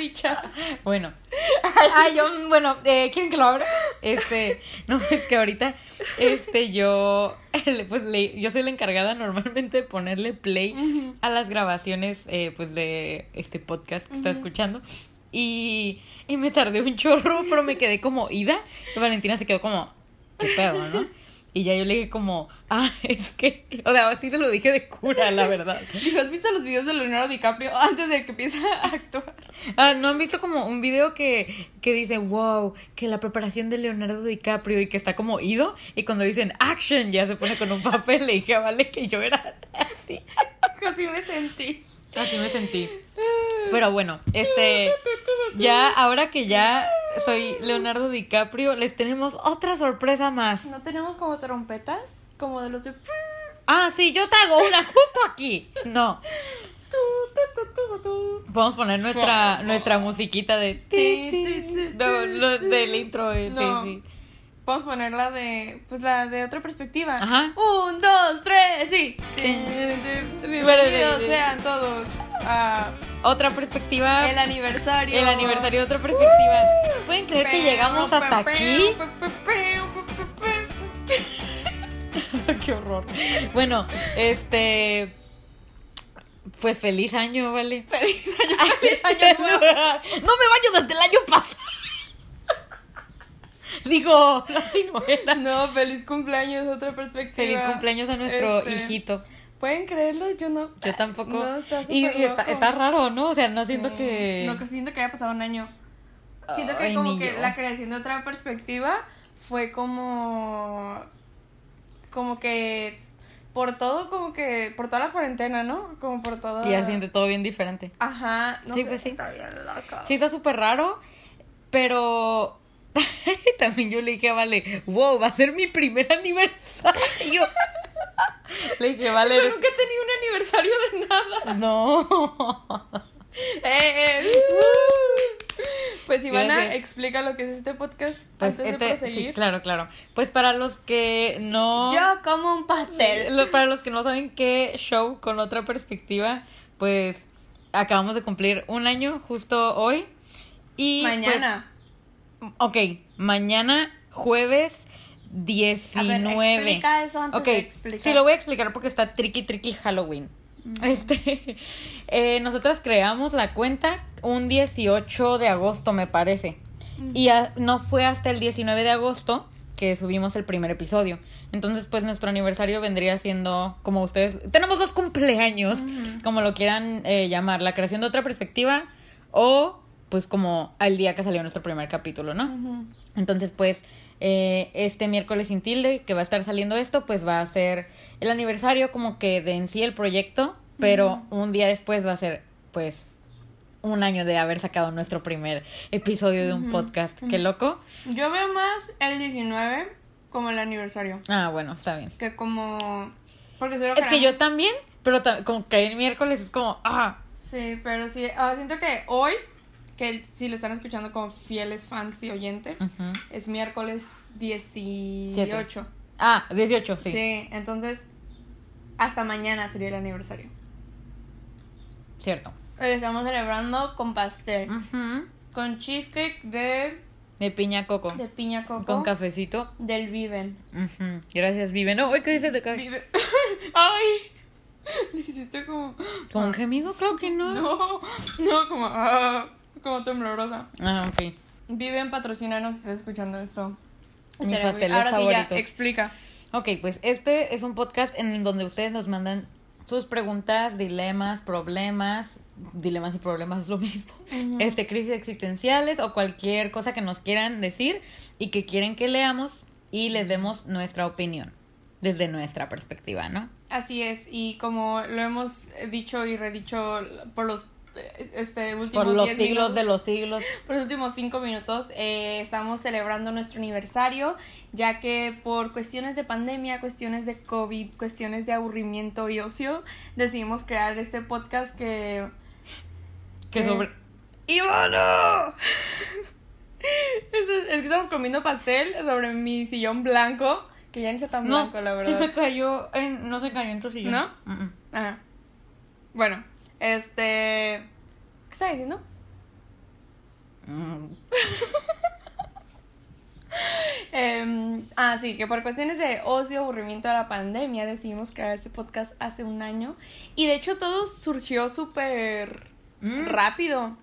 Bueno. Ay, yo, bueno, eh, ¿quieren que lo abra? Este, no, es que ahorita, este, yo, pues, le, yo soy la encargada normalmente de ponerle play a las grabaciones, eh, pues, de este podcast que está escuchando. Y, y me tardé un chorro, pero me quedé como ida. Y Valentina se quedó como, qué pedo, ¿no? Y ya yo le dije como, ah, es que, o sea, así te lo dije de cura, la verdad. Dijo, ¿has visto los videos de Leonardo DiCaprio antes de que empiece a actuar? Ah, ¿no han visto como un video que, que dice, wow, que la preparación de Leonardo DiCaprio y que está como ido? Y cuando dicen action ya se pone con un papel, le dije, "Ah, vale, que yo era así. Así me sentí. Así me sentí. Pero bueno, este, ya, ahora que ya soy Leonardo DiCaprio, les tenemos otra sorpresa más. ¿No tenemos como trompetas? Como de los de... Ah, sí, yo traigo una justo aquí. No, podemos poner nuestra, nuestra musiquita de... Ti, ti, ti, No, lo- del intro, eh, No. sí, sí. Podemos poner la de... Pues la de otra perspectiva. Ajá. Un, dos, tres, sí. Bienvenidos sean todos a Otra perspectiva. el aniversario. El aniversario de otra perspectiva. ¿Pueden creer que llegamos hasta aquí? Qué horror. Bueno, este. Pues feliz año, ¿vale? Feliz año, feliz año nuevo. No me baño desde el año pasado. Digo, así no era. No, feliz cumpleaños, otra perspectiva. Feliz cumpleaños a nuestro Este, hijito. ¿Pueden creerlo? Yo no. Yo tampoco. No, está y y está, está raro, ¿no? O sea, no siento Sí. que. No, que siento que haya pasado un año. Siento que como que yo. la creación de otra perspectiva fue como... Como que... Por todo, como que... Por toda la cuarentena, ¿no? Como por todo... Que ya siente todo bien diferente. Aja, no Sí, sé, pues sí. está bien loco. Sí, está súper raro, pero también yo le dije a Vale, wow, va a ser mi primer aniversario. le dije, Vale, Yo eres- nunca he tenido un aniversario de nada. no. Eh, eh. Pues Ivana, Gracias. explica lo que es este podcast Pues antes de este, sí, claro, claro. Pues para los que no... Yo como un pastel. Lo- Para los que no saben qué show con otra perspectiva, pues acabamos de cumplir un año justo hoy. Y pues, Mañana. Ok, mañana jueves A 19. ver, explica eso antes ok, de explicar. sí lo voy a explicar porque está tricky tricky Halloween. Este, eh, nosotras creamos la cuenta un 18 de agosto, me parece. Y a- no fue hasta el 19 de agosto que subimos el primer episodio. Entonces, pues nuestro aniversario vendría siendo, como ustedes, tenemos dos cumpleaños, como lo quieran eh, llamar, la creación de otra perspectiva o pues como al día que salió nuestro primer capítulo, ¿no? Entonces, pues, eh, este miércoles sin tilde, que va a estar saliendo esto, pues va a ser el aniversario como que de en sí el proyecto, pero un día después va a ser, pues, un año de haber sacado nuestro primer episodio de un podcast. Qué loco. Yo veo más el 19 como el aniversario Ah, bueno, está bien. que como... Porque solo Es que yo también, pero como que el miércoles es como, ah, Sí, pero sí, ah, siento que hoy, que si lo están escuchando como fieles fans y oyentes, es miércoles 18. ah, 18, Sí. sí, entonces hasta mañana sería el aniversario. cierto. Lo estamos celebrando con pastel, con cheesecake de, De piña coco. de piña coco, Con cafecito. del Viven. Ujú. Gracias, Vive. No, ¿qué dices de acá? Vive- ¡Ay! Le hiciste como... ¿Con un gemido? Creo que no. No, no, como... como temblorosa. Ah, fin. Viven, patrocínanos si estás escuchando esto. Mis Estaría pasteles Ahora sí ya, favoritos. explica. Ok, pues este es un podcast en donde ustedes nos mandan sus preguntas, dilemas, problemas. Dilemas y problemas es lo mismo. Este, crisis existenciales o cualquier cosa que nos quieran decir y que quieren que leamos y les demos nuestra opinión desde nuestra perspectiva, ¿no? Así es, y como lo hemos dicho y redicho por los este últimos Por los 10 siglos minutos, de los siglos. por los últimos cinco minutos eh, estamos celebrando nuestro aniversario, ya que por cuestiones de pandemia, cuestiones de COVID, cuestiones de aburrimiento y ocio, decidimos crear este podcast que... Que sobre... ¡Ivana! es, es que estamos comiendo pastel sobre mi sillón blanco Que ya ni está tan No, blanco, la verdad. me cayó en, no se cayó en tu sillón. ¿No? Mm, mm. Ajá. Bueno, este. ¿Qué estaba diciendo? Mm. Em, ah, sí, que por cuestiones de ocio, aburrimiento de la pandemia decidimos crear este podcast hace un año. Y de hecho todo surgió súper Mm. rápido.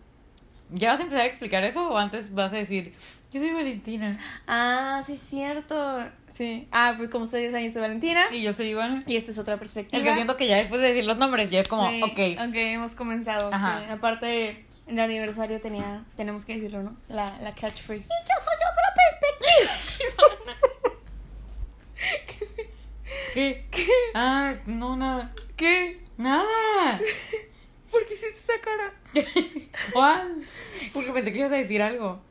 ¿Ya vas a empezar a explicar eso o antes vas a decir, yo soy Valentina Ah, sí, es cierto. Sí. Ah, pues como ustedes yo soy Valentina. y yo soy Ivana? Y esta es otra perspectiva. Es que siento que ya después de decir los nombres ya es como, Sí, ok. Ok, hemos comenzado. Ajá. sí. Aparte, en el aniversario tenía, tenemos que decirlo, ¿no? La, la catchphrase. yo soy otra perspectiva. ¿Qué? ¿Qué? Ah, no, nada. ¿Qué? Nada. ¿Por qué hiciste esa cara? Juan. Porque pensé que ibas a decir algo.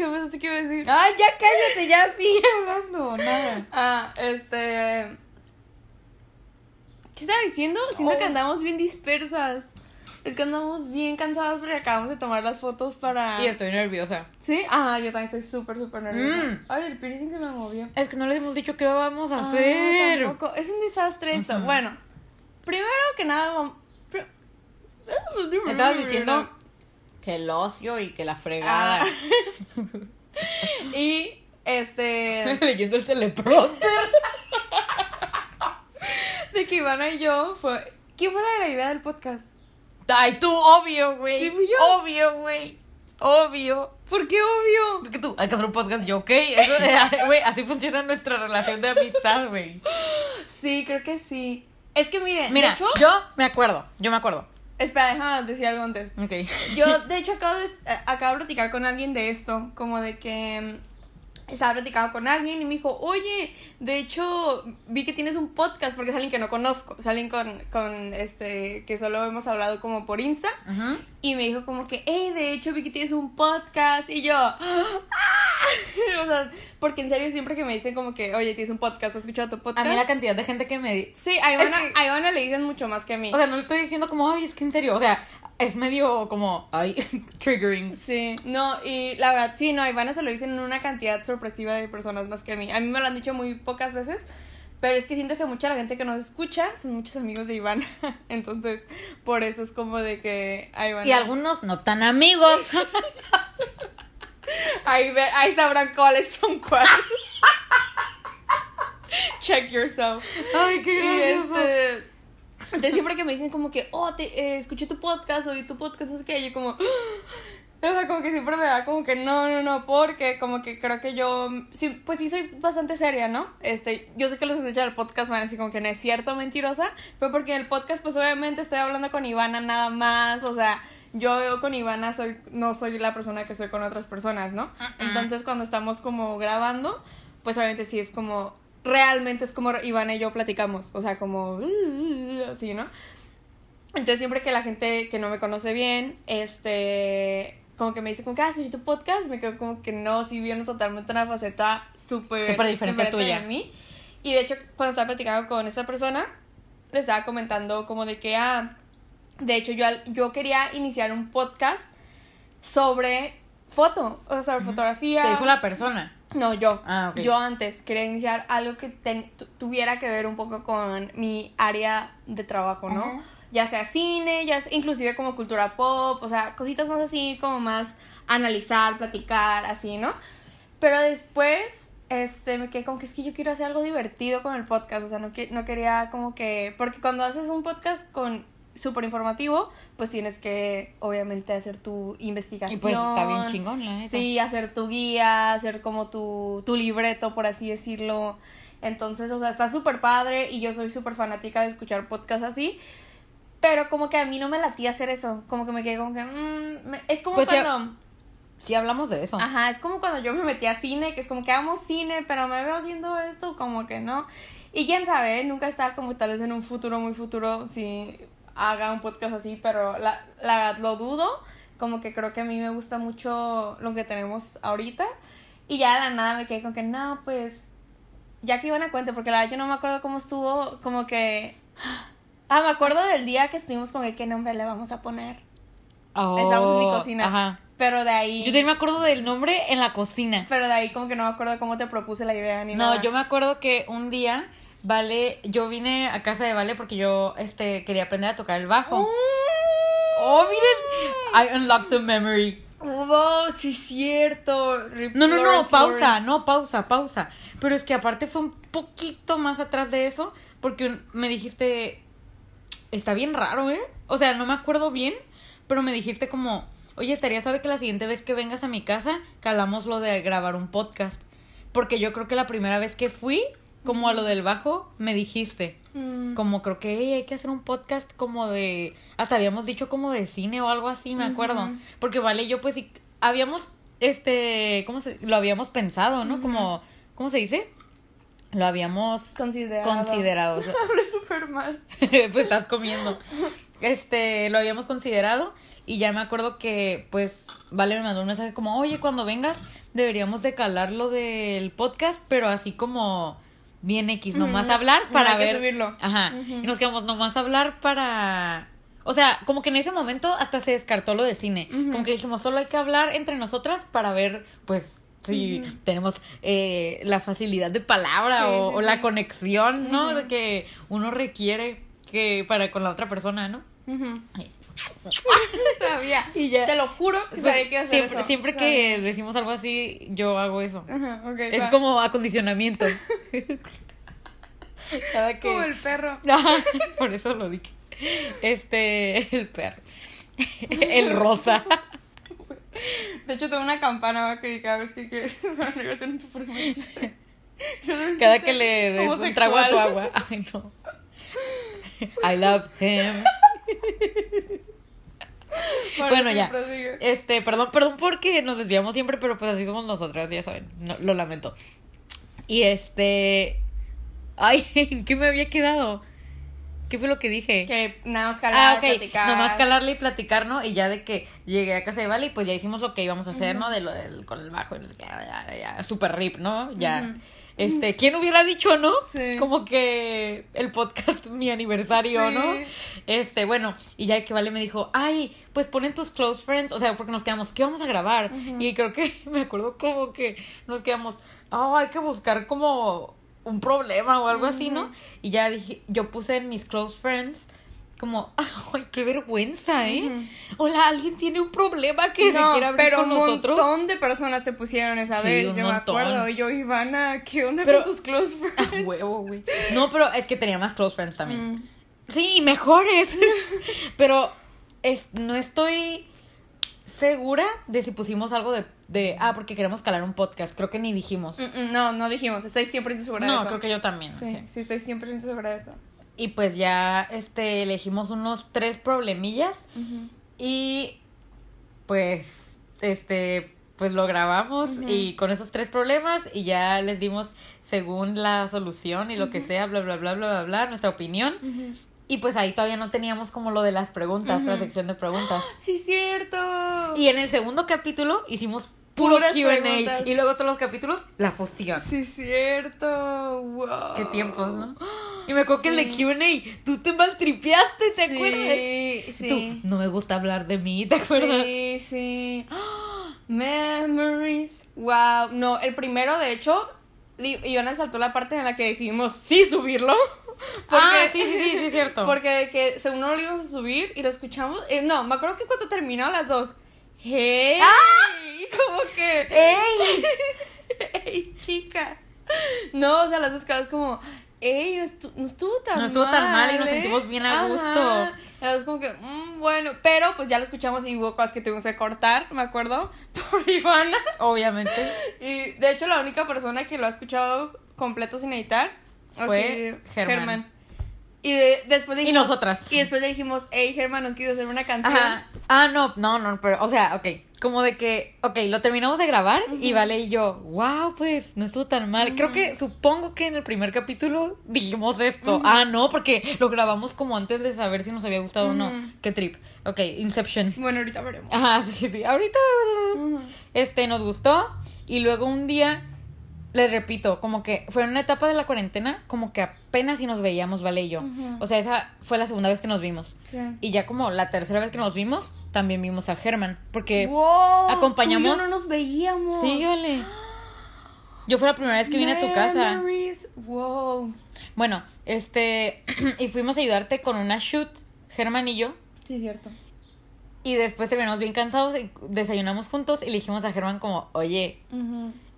¿Qué pensaste que iba a decir? Ay, ya cállate, ya sigue hablando. Nada. Ah, este. ¿Qué estaba diciendo? Siento que Oh. andamos bien dispersas. Es que andamos bien cansadas porque acabamos de tomar las fotos para. Y estoy nerviosa. ¿Sí? Ah, yo también estoy súper, súper nerviosa. Mm. Ay, el piercing se me movió. Es que no les hemos dicho qué vamos a Ah, hacer. tampoco. Es un desastre esto. Bueno, primero que nada, vam- pri- Me estabas diciendo que el ocio y que la fregada. Ah. Y este. Leyendo el teleprompter. de que Ivana y yo fue. ¿Quién fue la idea del podcast? Ay, tú, obvio, güey. Sí, fui yo. Obvio, güey. Obvio. ¿Por qué obvio? Es que tú, hay que hacer un podcast, yo, ¿ok? Eso, eh, güey, así funciona nuestra relación de amistad, güey. Sí, creo que sí. Es que miren, Mira, de hecho. yo me acuerdo, yo me acuerdo. Espera, déjame decir algo antes. Ok. Yo, de hecho, acabo de, eh, acabo de platicar con alguien de esto, como de que mm, estaba platicando con alguien y me dijo, oye, de hecho, vi que tienes un podcast porque es alguien que no conozco, es alguien con, con este, que solo hemos hablado como por Insta. Y me dijo como que, hey, de hecho vi que tienes un podcast. Y yo, ¡ah! o sea, porque en serio siempre que me dicen como que, oye, tienes un podcast, ¿has escuchado tu A podcast? mí la cantidad de gente que me... di- Sí, a Ivana, a Ivana le dicen mucho más que a mí. O sea, no le estoy diciendo como, ay, es que en serio, o sea, es medio como, ay, triggering. Sí, no, y la verdad, sí, no, Ivana se lo dicen una cantidad sorpresiva de personas más que a mí. A mí me lo han dicho muy pocas veces, pero es que siento que mucha la gente que nos escucha son muchos amigos de Ivana. Entonces, por eso es como de que a Ivana... Y algunos no tan amigos. Ahí, ahí sabrán cuáles son cuáles. Check yourself. Ay, qué Y gracioso. este, entonces siempre que me dicen como que, oh, te, eh, escuché tu podcast, oí tu podcast, es que yo como, o sea, como que siempre me da como que no, no, no, porque como que creo que yo, sí, pues sí soy bastante seria, ¿no? Este, yo sé que los escuchan el podcast van así como que no es cierto, mentirosa, pero porque en el podcast pues obviamente estoy hablando con Ivana nada más, o sea, yo con Ivana soy, no soy la persona que soy con otras personas, ¿no? Entonces cuando estamos como grabando, pues obviamente sí es como, realmente es como Ivana y yo platicamos, o sea, como, así, ¿no? Entonces siempre que la gente que no me conoce bien, este, como que me dice como que, ah, soy tu podcast, me quedo como que no, sí vieron totalmente una faceta súper Súper diferente tuya. de mí. Y de hecho, cuando estaba platicando con esta persona, le estaba comentando como de que, ah, de hecho yo, yo quería iniciar un podcast sobre foto, o sea, sobre fotografía. Te dijo la persona. No, yo. Ah. Yo antes quería iniciar algo que tuviera que ver un poco con mi área de trabajo, ¿no? Ya sea cine, ya sea- inclusive como cultura pop, o sea, cositas más así, como más analizar, platicar, así, ¿no? Pero después, este, me quedé como que es que yo quiero hacer algo divertido con el podcast, o sea, no, que- no quería como que, porque cuando haces un podcast con súper informativo, pues tienes que, obviamente, hacer tu investigación. Y pues está bien chingón, la neta. Sí, hacer tu guía, hacer como tu, tu libreto, por así decirlo. Entonces, o sea, está súper padre y yo soy súper fanática de escuchar podcasts así. Pero como que a mí no me latía hacer eso. Como que me quedé como que... mm, me- es como Pues cuando... Sí, hablamos de eso. Ajá, es como cuando yo me metí a cine, que es como que amo cine, pero me veo haciendo esto, como que no. Y quién sabe, nunca está como tal vez en un futuro muy futuro si haga un podcast así, pero la, la lo dudo. Como que creo que a mí me gusta mucho lo que tenemos ahorita. Y ya de la nada me quedé con que no, pues. Ya que iban a cuenta, porque la verdad yo no me acuerdo cómo estuvo, como que. Ah, me acuerdo del día que estuvimos con que qué nombre le vamos a poner. Oh, Estamos en mi cocina. Ajá. Pero de ahí. Yo también me acuerdo del nombre en la cocina. Pero de ahí como que no me acuerdo cómo te propuse la idea ni No, nada. yo me acuerdo que un día, Vale, yo vine a casa de Vale porque yo este, quería aprender a tocar el bajo. Oh, miren. I unlocked the memory. Oh, sí, cierto. Rip No, no, no, pausa, Lawrence. no, pausa, pausa. Pero es que aparte fue un poquito más atrás de eso porque me dijiste, está bien raro, ¿eh? O sea, no me acuerdo bien, pero me dijiste como, oye, estaría sabe que la siguiente vez que vengas a mi casa, calamos lo de grabar un podcast. Porque yo creo que la primera vez que fui, como a lo del bajo, me dijiste. Mm. Como creo que "Ey, hay que hacer un podcast como de. Hasta habíamos dicho como de cine o algo así, me acuerdo. Porque vale, yo pues sí. Habíamos. Este. ¿Cómo se.? Lo habíamos pensado, ¿no? Como. ¿Cómo se dice? Lo habíamos Considerado. considerado. o sea, Hablé súper mal. pues estás comiendo. Este, lo habíamos considerado y ya me acuerdo que, pues, Vale me mandó un mensaje como, oye, cuando vengas deberíamos de calar lo del podcast, pero así como bien X, nomás hablar para ver. subirlo. Ajá. Y nos quedamos nomás hablar para... O sea, como que en ese momento hasta se descartó lo de cine. Como que dijimos, solo hay que hablar entre nosotras para ver, pues, si tenemos eh, la facilidad de palabra Sí, o, sí, o la conexión, ¿no? De que uno requiere que para con la otra persona, ¿no? Sabía. Y ya. Te lo juro que sabía que iba a hacer siempre eso. siempre que decimos algo así, yo hago eso. Ajá, Es va. como acondicionamiento. Cada que... Como el perro. Por eso lo dije. Este, el perro. El rosa. De hecho, tengo una campana que cada vez que quieres. Tener tu. Cada que le des un trago a tu agua. Ay, no. I love him. Bueno, ya. Este, perdón, perdón porque nos desviamos siempre, pero pues así somos nosotras, ya saben. No, lo lamento. Y este. Ay, ¿en qué me había quedado? ¿Qué fue lo que dije? Que nada más calar, Ah, platicar. Nomás calarle y platicar, ¿no? Y ya de que llegué a casa de Vale y pues ya hicimos lo que íbamos a hacer, ¿no? De lo del, con el bajo y no sé qué, ya, ya, ya, super rip, ¿no? Ya. Este, ¿quién hubiera dicho, no? Sí. Como que el podcast, mi aniversario, Sí. ¿no? Este, bueno, y ya que Vale me dijo, ay, pues ponen tus close friends, o sea, porque nos quedamos, ¿qué vamos a grabar? Y creo que me acuerdo como que nos quedamos, oh, hay que buscar como un problema o algo así, ¿no? Y ya dije, yo puse en mis close friends como, ay, qué vergüenza, ¿eh? Hola, alguien tiene un problema que se No, quiere abrir pero con un nosotros. montón de personas te pusieron esa Sí, vez, un yo me acuerdo. Yo, Ivana, ¿qué onda Pero- con tus close friends? A huevo, güey. No, pero es que tenía más close friends también. Mm. Sí, mejores. Pero es, no estoy segura de si pusimos algo de, de. Ah, porque queremos calar un podcast. Creo que ni dijimos. Mm, mm, No, no dijimos, estoy 100% segura de No, eso. creo que yo también. Sí, sí. sí, estoy 100% segura de eso. Y pues ya este, elegimos unos tres problemillas. Y pues, este, pues lo grabamos y con esos tres problemas y ya les dimos según la solución y lo que sea, bla, bla, bla, bla, bla, bla, nuestra opinión. Y pues ahí todavía no teníamos como lo de las preguntas, la sección de preguntas. Sí, cierto. Y en el segundo capítulo hicimos puro Q&A y luego todos los capítulos la fusión. Sí, cierto. Wow. Qué tiempos, ¿no? Y me acuerdo que el de Q&A tú te maltripeaste, ¿te sí, acuerdas? Sí, Tú, no me gusta hablar de mí, ¿te acuerdas? Sí, sí. Memories. Wow. No, el primero, de hecho, Ivana saltó la parte en la que decidimos sí subirlo. ah, sí, sí, sí, sí, es cierto. Porque de que según no lo íbamos a subir y lo escuchamos. eh, no, me acuerdo que cuando terminó las dos. ¡Hey! Como que. ¡Ey! ¡Ey, chica! No, o sea, las dos caras como. ¡Ey! No, estu- no estuvo tan mal. No estuvo tan mal y nos ¿eh?". sentimos bien a Ajá. gusto. Las dos como que, "Mm, bueno. Pero pues ya lo escuchamos y hubo cosas que tuvimos que cortar, me acuerdo, por Ivana. Obviamente. Y de hecho, la única persona que lo ha escuchado completo sin editar Fue Germán. Y de- después Y nosotras. Y después le dijimos, hey, Germán, nos quiso hacer una canción. Ajá. Ah, no, no, no, pero, o sea, ok. Como de que, ok, lo terminamos de grabar y Vale y yo, wow, pues no estuvo tan mal. Creo que, supongo que en el primer capítulo dijimos esto. Ah, no, porque lo grabamos como antes de saber si nos había gustado o no. Qué trip. Ok, Inception. Bueno, ahorita veremos. Ajá, sí, sí. Ahorita, este, nos gustó. Y luego un día, les repito, como que fue en una etapa de la cuarentena, como que apenas si nos veíamos, Vale y yo. O sea, esa fue la segunda vez que nos vimos. Sí. Y ya como la tercera vez que nos vimos, también vimos a Germán. Porque wow, acompañamos- tú y yo no nos veíamos. Sí, ole. Yo fue la primera vez que vine a tu casa. Wow. Bueno, este. y fuimos a ayudarte con una shoot, Germán y yo. Sí, cierto. Y después terminamos bien cansados y desayunamos juntos y le dijimos a Germán como, oye.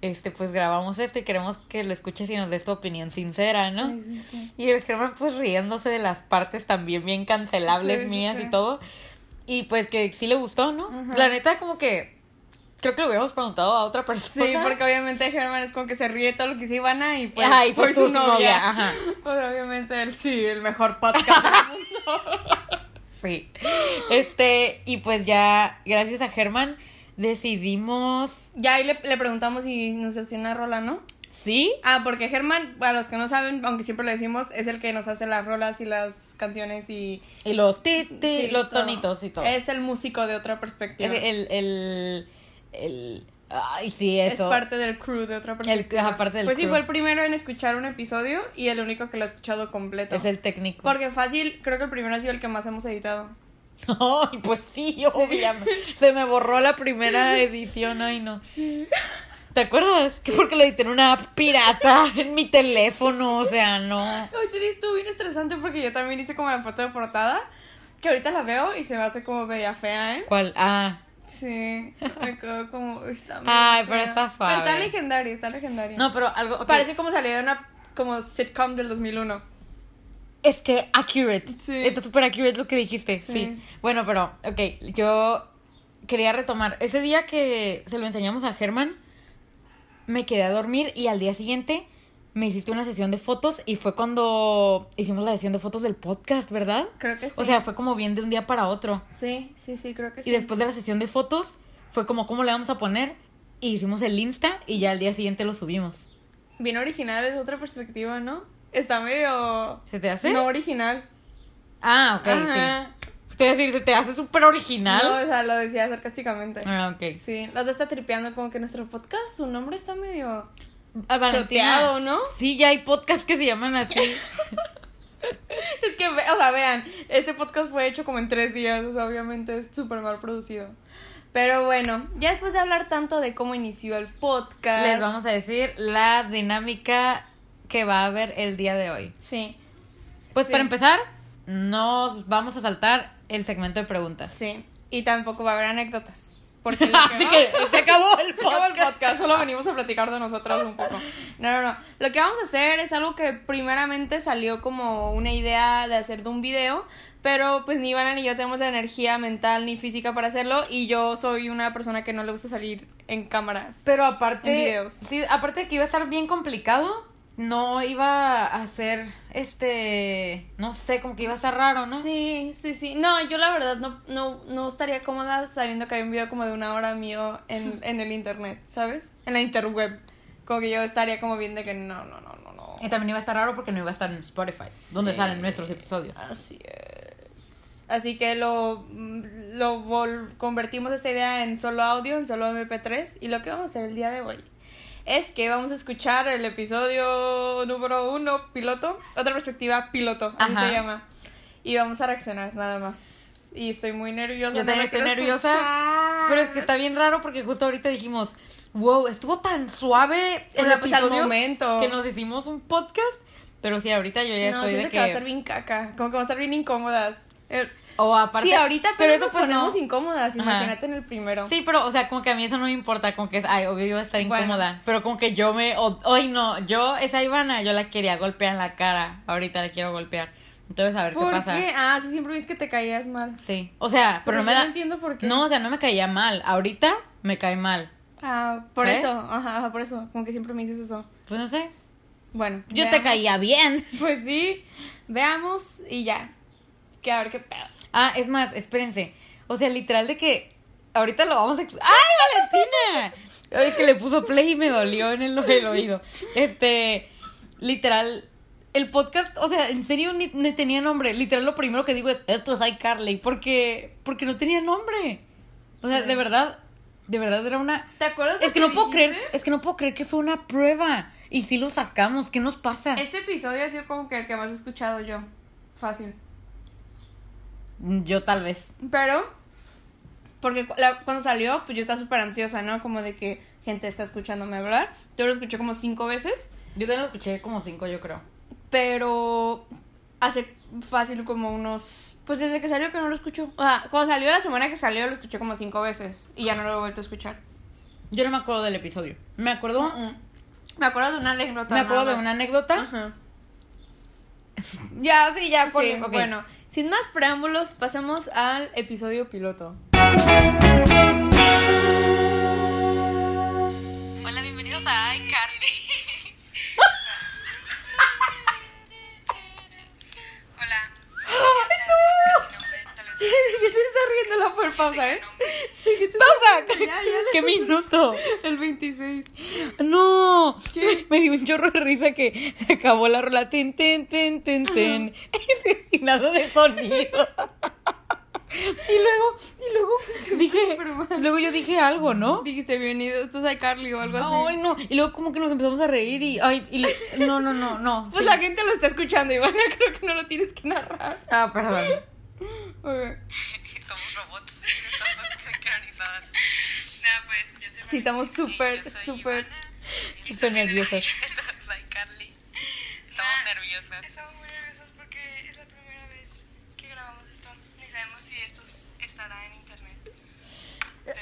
Este, pues grabamos esto y queremos que lo escuches y nos des tu opinión sincera, ¿no? Sí, sí, sí. Y el Germán pues riéndose de las partes también bien cancelables mías y todo. Y pues que sí le gustó, ¿no? Ajá. La neta como que creo que lo hubiéramos preguntado a otra persona. Sí, porque obviamente Germán es como que se ríe todo lo que dice Ivana y pues Ajá, y soy pues su su novia. novia, ajá. Pues obviamente él sí, el mejor podcast del mundo. Sí. Este, y pues ya, gracias a Germán, decidimos. Ya ahí le, le preguntamos si nos hacía una rola, ¿no? ¿Sí? Ah, porque Germán, para los que no saben, aunque siempre lo decimos, es el que nos hace las rolas y las canciones y... Y los ti, ti, sí, los todo. tonitos y todo. Es el músico de otra perspectiva. Es el, el, el. Ay, sí, Es eso. parte del crew de otra perspectiva. ajá, parte del pues sí, fue el primero en escuchar un episodio y el único que lo ha escuchado completo. Es el técnico. Porque fácil, creo que el primero ha sido el que más hemos editado. Ay, pues sí, obviamente. Se me borró la primera edición, ay no. ¿Te acuerdas? Que porque lo edité en una app pirata en mi teléfono, o sea, no. Oye, estuvo bien estresante porque yo también hice como la foto de portada. Que ahorita la veo y se me hace como bella fea, ¿eh? ¿Cuál? Ah, Sí, me quedo como. Está Ay, pero fea. está suave. Pero está legendaria, está legendaria. no, pero algo. Parece como salida de una como sitcom del 2001. Es que accurate. Sí. Está súper accurate lo que dijiste. Sí. Sí. Bueno, pero, ok, yo quería retomar. Ese día que se lo enseñamos a Germán, me quedé a dormir y al día siguiente me hiciste una sesión de fotos y fue cuando hicimos la sesión de fotos del podcast, ¿verdad? Creo que sí. O sea, fue como bien de un día para otro. Sí, sí, sí, creo que sí. Y después de la sesión de fotos, fue como, ¿cómo le vamos a poner? Y hicimos el Insta y ya al día siguiente lo subimos. Bien original es otra perspectiva, ¿no? Está medio. ¿Se te hace? No original. Ah, ok, Ajá. sí. Usted decir, se te hace súper original. No, o sea, lo decía sarcásticamente. Ah, ok. Sí, dos está tripeando como que nuestro podcast, su nombre está medio Ah, choteado, ¿no? Sí, ya hay podcasts que se llaman así. Es que, o sea, vean, este podcast fue hecho como en tres días, o sea, obviamente es súper mal producido. Pero bueno, ya después de hablar tanto de cómo inició el podcast. Les vamos a decir la dinámica que va a haber el día de hoy. Sí. Pues Sí. para empezar, nos vamos a saltar el segmento de preguntas. Sí. Y tampoco va a haber anécdotas. Porque lo que Así va- que se acabó el Se acabó el podcast. podcast, solo venimos a platicar de nosotros un poco. No, no, no. Lo que vamos a hacer es algo que primeramente salió como una idea de hacer de un video, pero pues ni Ivana ni yo tenemos la energía mental ni física para hacerlo y yo soy una persona que no le gusta salir en cámaras. Pero En aparte, videos. sí, aparte de que iba a estar bien complicado, no iba a ser, este, no sé, como que iba a estar raro, ¿no? Sí, sí, sí. No, yo la verdad no, no, no estaría cómoda sabiendo que hay un video como de una hora mío en, en el internet, ¿sabes? En la interweb. Como que yo estaría como bien de que no, no, no, no, no. Y también iba a estar raro porque no iba a estar en Spotify, donde salen nuestros episodios. Así es. Así que lo, lo vol- convertimos esta idea en solo audio, en solo MP3. Y lo que vamos a hacer el día de hoy es que vamos a escuchar el episodio número uno, piloto. Otra perspectiva, piloto, así Ajá. se llama. Y vamos a reaccionar nada más. Y estoy muy nerviosa. Yo también estoy nerviosa, escuchar. Pero es que está bien raro porque justo ahorita dijimos, wow, estuvo tan suave O el sea, pues, al episodio momento. que nos hicimos un podcast. Pero sí, ahorita yo ya no, estoy de que... va a que... estar bien caca. Como que va a estar bien incómodas. El- O aparte... sí, ahorita pero eso nos pues ponemos no. incómodas. Ajá. Imagínate en el primero. Sí, pero, o sea, como que a mí eso no me importa, como que es, ay, obvio voy a estar Bueno. incómoda, pero como que yo me, o- ay no, yo, esa Ivana, yo la quería golpear en la cara, ahorita la quiero golpear, entonces a ver qué ¿Por pasa. qué? Ah, sí, siempre ves que te caías mal. Sí, o sea, pero, no me da, No entiendo por qué. no, o sea, no me caía mal, ahorita me cae mal, Ah, por ¿Ves? eso. Ajá, ajá, por eso. Como que siempre me dices eso. pues no sé, Bueno. yo te caía bien. Pues sí. Veamos y ya. Que a ver qué pedo. Ah, es más, espérense. O sea, literal de que ahorita lo vamos a... ¡Ay, Valentina! Es que le puso play y me dolió en el, el oído. Este, literal, el podcast, o sea, en serio ni, ni tenía nombre. Literal, lo primero que digo es, esto es iCarly, porque, porque no tenía nombre. O sea, de verdad, de verdad era una... ¿Te acuerdas de Es que no puedo creer, es que no puedo creer que fue una prueba. Y si lo sacamos, ¿qué nos pasa? Este episodio ha sido como que el que más he escuchado yo. Fácil. Yo tal vez. Pero Porque la- cuando salió, pues yo estaba súper ansiosa, ¿no? Como de que gente está escuchándome hablar. Yo lo escuché como cinco veces, Yo también lo escuché como cinco, yo creo. pero hace fácil como unos... Pues desde que salió que no lo escucho. O sea, cuando salió la semana que salió lo escuché como cinco veces y ya no lo he vuelto a escuchar. Yo no me acuerdo del episodio. Me acuerdo. Me acuerdo de una anécdota. me acuerdo de una anécdota. Ajá. Ya, sí, ya, Sí, ponle- ok. bueno, sin más preámbulos, pasemos al episodio piloto. Un chorro de risa que se acabó la rola. Ten, ten, ten, ten, ten. Y nada de sonido. Y luego, y luego dije, súper mal. luego yo dije algo, ¿no? Dijiste bienvenido, esto es iCarly o algo así. Ay, no. Y luego como que nos empezamos a reír y, ay, y le- no, no, no, no. Pues sí. la gente lo está escuchando, Ivana, creo que no lo tienes que narrar. Ah, perdón. Ok. Somos robots y estamos sincronizadas. Nada, pues yo soy Sí, estamos Mariana, súper, y yo soy súper- Ivana, y súper yo soy- nerviosas. Esto soy Carly. Estamos nerviosas. Estamos muy nerviosos porque es la primera vez que grabamos esto. Ni sabemos si esto estará en internet.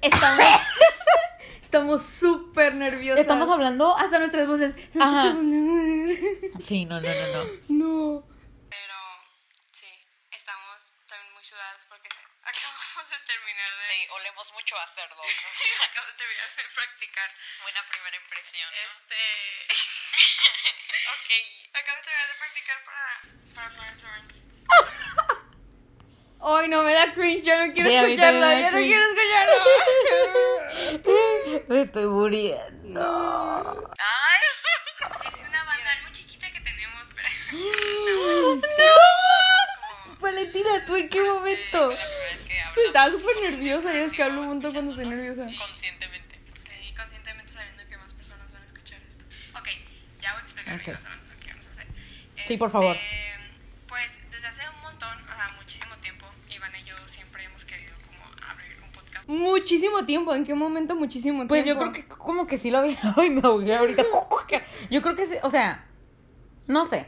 Estamos estamos súper nerviosas. Estamos hablando. hasta nuestras voces. Ajá. Sí, no, no, no, no. No. Pero sí, estamos también muy sudadas porque acabamos de terminar de, Mucho a cerdo. acabamos de terminar de practicar. Buena primera impresión. ¿no? Este. Ok. Acabo de terminar de practicar para, para Florence Florence. Ay, no, me da cringe, yo no quiero Sí, escucharlo, yo no cringe. quiero escucharlo. Me estoy muriendo. ¡Ay! Es una banda muy chiquita que tenemos, pero. Valentina, ¿tú en qué momento? La primera vez que hablamos. Pues Estaba súper nerviosa, ya es que hablo un montón cuando estoy nerviosa. Conscientemente. Sí, conscientemente sabiendo que más personas van a escuchar esto. Ok, ya voy a explicar Ok. bien más o menos lo que vamos a hacer. Sí, por favor. Este, Pues desde hace un montón, o sea, muchísimo tiempo, Iván y yo siempre hemos querido como abrir un podcast. Muchísimo tiempo, ¿en qué momento muchísimo tiempo? Pues yo creo que como que sí lo había. Ay, me ahogué ahorita. Yo creo que sí, o sea, no sé.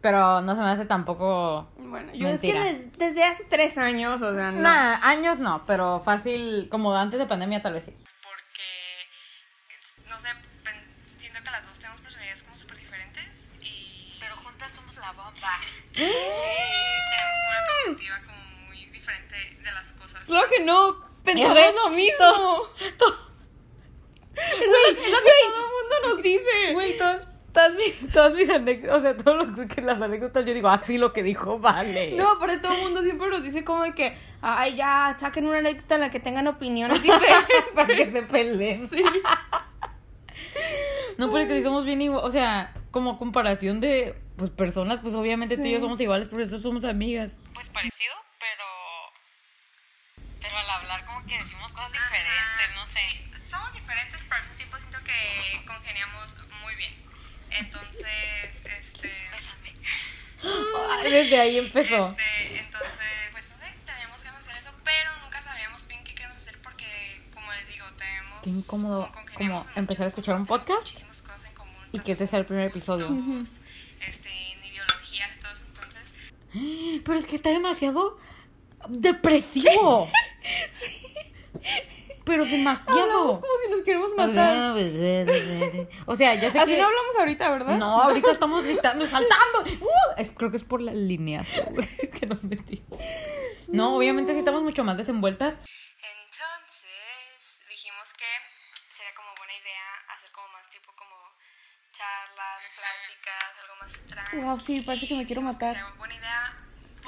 Pero no se me hace tampoco. Bueno, yo Mentira. es que des- desde hace tres años, o sea, no. Nah, años no, pero fácil, como antes de pandemia tal vez sí. Porque, no sé, pen- siento que las dos tenemos personalidades como súper diferentes y, Pero juntas somos la bomba. y tenemos como una perspectiva como muy diferente de las cosas. Claro que no, pensamos lo mismo. Es lo es lo que todo el mundo nos dice. Güey, todas mis, todas mis anécdotas, o sea, todo lo que las anécdotas, yo digo, así lo que dijo, vale. No, aparte todo el mundo siempre nos dice como de que, ay, ya, saquen una anécdota en la que tengan opiniones diferentes. para que se peleen. No, porque si somos bien igual, o sea, como comparación de pues personas, pues obviamente tú y yo somos iguales, por eso somos amigas. Pues parecido, pero. Pero al hablar, como que decimos cosas diferentes, no sé. Somos diferentes, pero al mismo tiempo siento que congeniamos muy bien. Entonces, este... Bésame. Ay, Desde ahí empezó. Este, entonces, pues no sé, teníamos de hacer eso, pero nunca sabíamos bien qué queremos hacer porque, como les digo, tenemos... Qué incómodo, congeniamos como empezar a escuchar un podcast muchísimas cosas en común, Y que este sea el primer episodio. gustos, Este, en ideologías y todo eso, entonces... Pero es que está demasiado depresivo. Pero Hablamos demasiado. como si nos queremos matar. O sea, ya sé Así que... no hablamos ahorita, ¿verdad? No, ahorita estamos gritando, saltando. Uh, es- creo que es por la lineazo güey, que nos metimos. No, obviamente sí estamos mucho más desenvueltas. Entonces, dijimos que sería como buena idea hacer como más tipo como charlas, pláticas, algo más tranquilo. Wow, sí, parece que me quiero matar. Sería buena idea.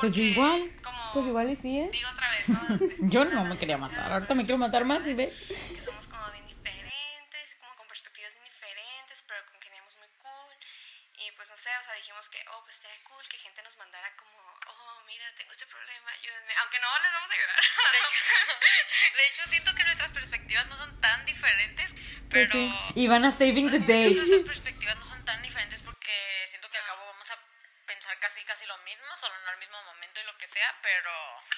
Pues igual. Como, Pues igual y sí, ¿eh? Digo otra vez, ¿no? Yo no me quería matar, ahorita me quiero matar más y ve. Que somos como bien diferentes, como con perspectivas bien diferentes, pero congeniamos muy cool. Y pues no sé, o sea, dijimos que, oh, pues estaría cool que gente nos mandara como, oh, mira, tengo este problema, ayúdenme. Aunque no les vamos a ayudar. De hecho, de hecho, siento que nuestras perspectivas no son tan diferentes, pero. Y van a saving the day. Nuestras perspectivas no son tan diferentes porque siento que al cabo pensar casi casi lo mismo, solo no al mismo momento y lo que sea, pero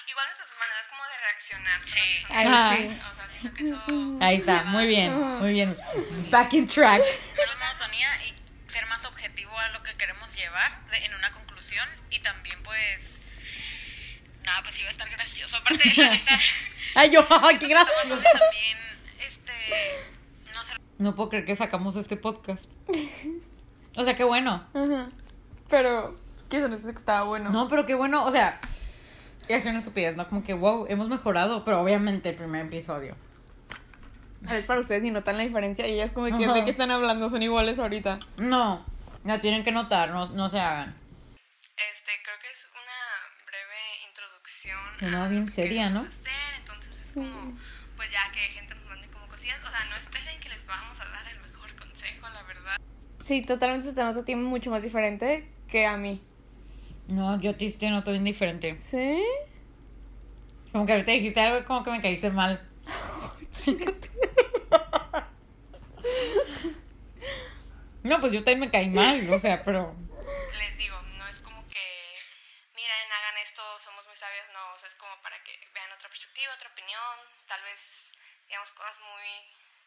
Igual nuestras maneras como de reaccionar. Sí. diferentes. sí. O sea, siento que eso... Ahí está, muy bien, muy bien. Back in track. menos monotonía y ser más objetivo a lo que queremos llevar de- en una conclusión y también pues nada pues iba a estar gracioso aparte la neta Ay, yo, qué gracioso. también este no sé No puedo creer que sacamos este podcast. O sea, qué bueno. Ajá. Pero, ¿qué son esos que estaba bueno? No, pero qué bueno. O sea, es una estupidez, ¿no? Como que, wow, hemos mejorado. Pero obviamente el primer episodio. Es para ustedes y notan la diferencia y ellas como que Ajá. de qué están hablando son iguales ahorita. No, no tienen que notar, no, no se hagan. Este, creo que es una breve introducción. Una a bien que seria, ¿no? hacer, entonces es como, pues ya que gente nos mande como cosillas. O sea, no esperen que les vamos a dar el mejor consejo, la verdad. Sí, totalmente se te nota a ti mucho más diferente que a mí. No, yo a ti te noto bien diferente. ¿Sí? Como que ahorita dijiste algo y como que me caíste mal. No, pues yo también me caí mal, o sea, pero... Les digo, no es como que, miren, hagan esto, somos muy sabios, no, o sea, es como para que vean otra perspectiva, otra opinión, tal vez digamos cosas muy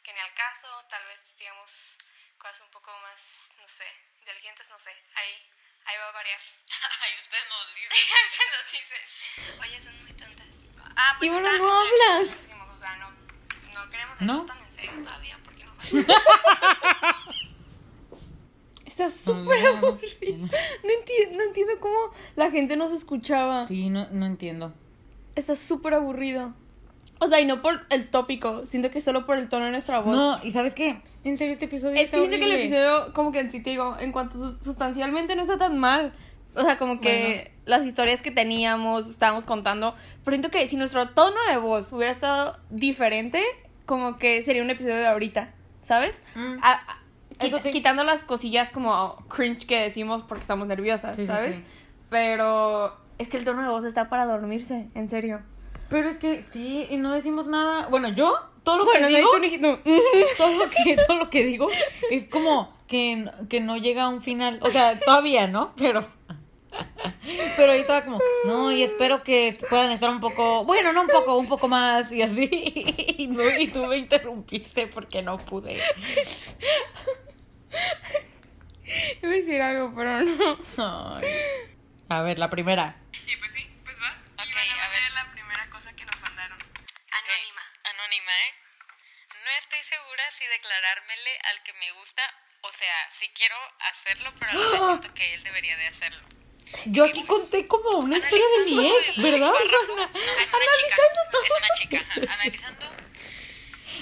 que ni al caso, tal vez digamos cosas un poco más, no sé, inteligentes, no sé, ahí, ahí va a variar. ay ustedes nos dicen A veces nos dicen, oye, son muy tontas. Ah, pues Y está- no hablas. decimos, o sea, no, no queremos ¿No? esto tan en serio todavía, porque nos Está súper no, no. aburrido. No entiendo, no entiendo cómo la gente nos escuchaba. Sí, no, no entiendo. Está súper aburrido. O sea, y no por el tópico, siento que solo por el tono de nuestra voz. No, ¿y sabes qué? En serio, este episodio es está que siento que el episodio, como que en sí te digo, en cuanto sus- sustancialmente no está tan mal. O sea, como que las historias que teníamos, estábamos contando. Pero siento que si nuestro tono de voz hubiera estado diferente, como que sería un episodio de ahorita, ¿sabes? Mm. A- a- Eso quit- sí. Quitando las cosillas como cringe que decimos porque estamos nerviosas, sí, ¿sabes? sí. Pero es que el tono de voz está para dormirse, en serio. Pero es que sí, y no decimos nada. Bueno, yo, todo lo Bueno, que no, digo, tú ni- no. todo lo que, todo lo que digo es como que, que no llega a un final. O sea, todavía, ¿no? Pero. Pero ahí estaba como, no, y espero que puedan estar un poco, bueno, no un poco, un poco más y así. Y, no, y tú me interrumpiste porque no pude. Iba a decir algo, pero no. Ay. A ver, la primera. Y pues sí, pues vas. Ok, y van a a ver Anónima. Anónima, ¿eh? No estoy segura si declarármele al que me gusta, o sea, si quiero hacerlo, pero a la vez siento que él debería de hacerlo. Yo aquí conté como una historia de mi ex, ¿verdad? Ah, es una analizando chica, todo. es una chica, ajá, analizando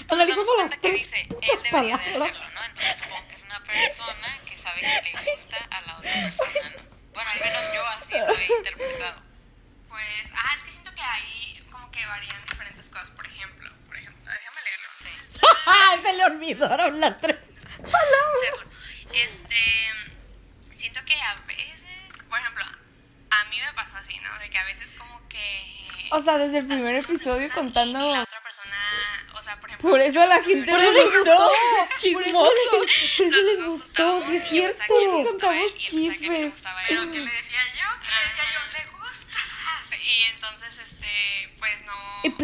Analizando las cuenta que tres dice, él debería de palabras. hacerlo, ¿no? Entonces supongo que es una persona que sabe que le gusta a la otra persona, ¿no? Bueno, al menos yo así lo he interpretado. Pues, ah, es que siento que ahí como que varían diferentes cosas. Por ejemplo, por ejemplo, déjame leerlo. Sí. ¡Ah! Se le olvidaron las tres. hacerlo. Este, siento que a veces, por ejemplo, a mí me pasó así, ¿no? De que a veces como que... O sea, desde el primer episodio contando. Y, y la otra persona, o sea, por ejemplo... Por eso a la gente no les gustó. gustó. Chismoso. Por eso les gustó, sí es cierto. Contamos chismes.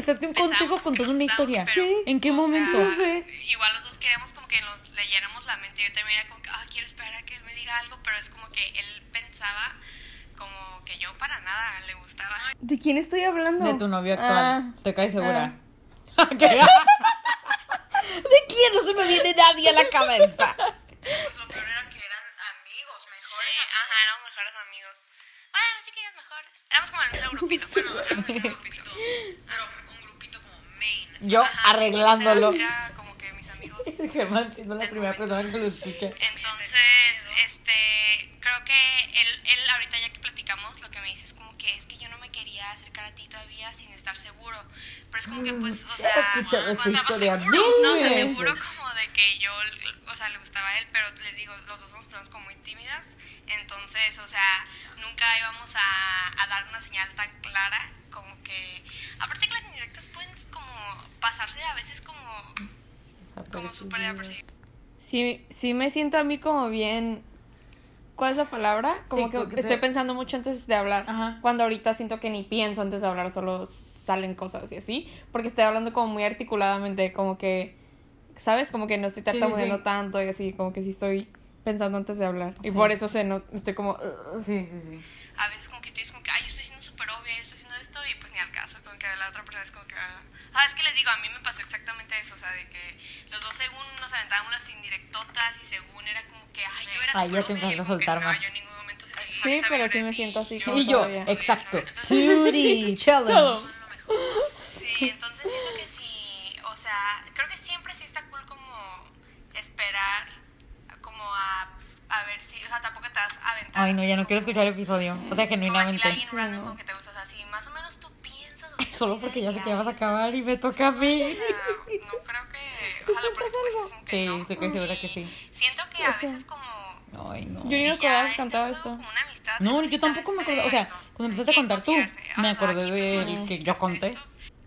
Empezaste un consejo con toda una historia. pero, Sí. ¿En qué momento? sea, No sé. Igual los dos queríamos como que nos leyéramos la mente. Yo también era como que, ah, quiero esperar a que él me diga algo, pero es como que él pensaba como que yo para nada le gustaba. ¿De quién estoy hablando? De tu novio actual. Ah. ¿Te caes segura? ¿Qué? ¿De quién no se me viene nadie a la cabeza? Pues lo peor era que eran amigos, Sí, mejores ajá, éramos mejores amigos. Bueno, sí que ellos mejores. Éramos como el mismo grupito. Bueno, éramos el mismo grupito. Yo Ajá, sí, sí, arreglándolo. sea, era como que mis amigos. Germán siendo la primera momento. persona que lo escucha. Entonces, este, creo que él, él ahorita ya que platicamos, lo que me dice es como que es que yo no me quería acercar a ti todavía sin estar seguro. Pero es como que, pues, o sea, escuchado cuando- historia no, o sea, seguro como de que yo, o sea, le gustaba a él, pero les digo, los dos somos personas como muy tímidas. Entonces, o sea, nunca íbamos a, a dar una señal tan clara como que, aparte que las indirectas pueden como pasarse a veces como, como súper de. Sí, sí me siento a mí como bien ¿Cuál es la palabra? Como Sí, que estoy pensando mucho antes de hablar. Ajá. Cuando ahorita siento que ni pienso antes de hablar, solo salen cosas y así. Porque estoy hablando como muy articuladamente, como que, ¿sabes? Como que no estoy Sí, sí, tartamudeando sí. tanto y así, como que sí estoy pensando antes de hablar. Y Sí. por eso se no, estoy como... Sí, sí, sí. A veces como que tú dices como que, ay, yo estoy siendo súper obvia, yo estoy haciendo esto y pues ni al caso, como que la otra persona es como que... ah. Ah, es que les digo, a mí me pasó exactamente eso, o sea, de que los dos según nos aventábamos las indirectotas y según era como que, ay, yo era Ay, ya súper te empezaste a soltar no, más. yo en ningún momento Sí, pero sí me siento así yo- como Y yo, todavía. exacto. Judy, challenge. Sí, entonces siento que sí, o sea, creo que siempre sí está cool como esperar como a, a ver si, o sea, tampoco te vas a aventar. Ay, no, ya no como- quiero escuchar el episodio. O sea, Como genuinamente. alguien random como que te gusta, o sea, si más o menos tú piensas. Solo porque ya sé que ya vas a acabar y me toca a mí. O sea, no creo que. Ojalá por eso pues, es como que Sí, no. estoy casi segura que sí. Siento que a veces como. Ay, no. Yo ni me acordaba que este cantaba esto. No, yo tampoco me acordaba. O sea, cuando empezaste a contar tú, me acordé no que yo conté.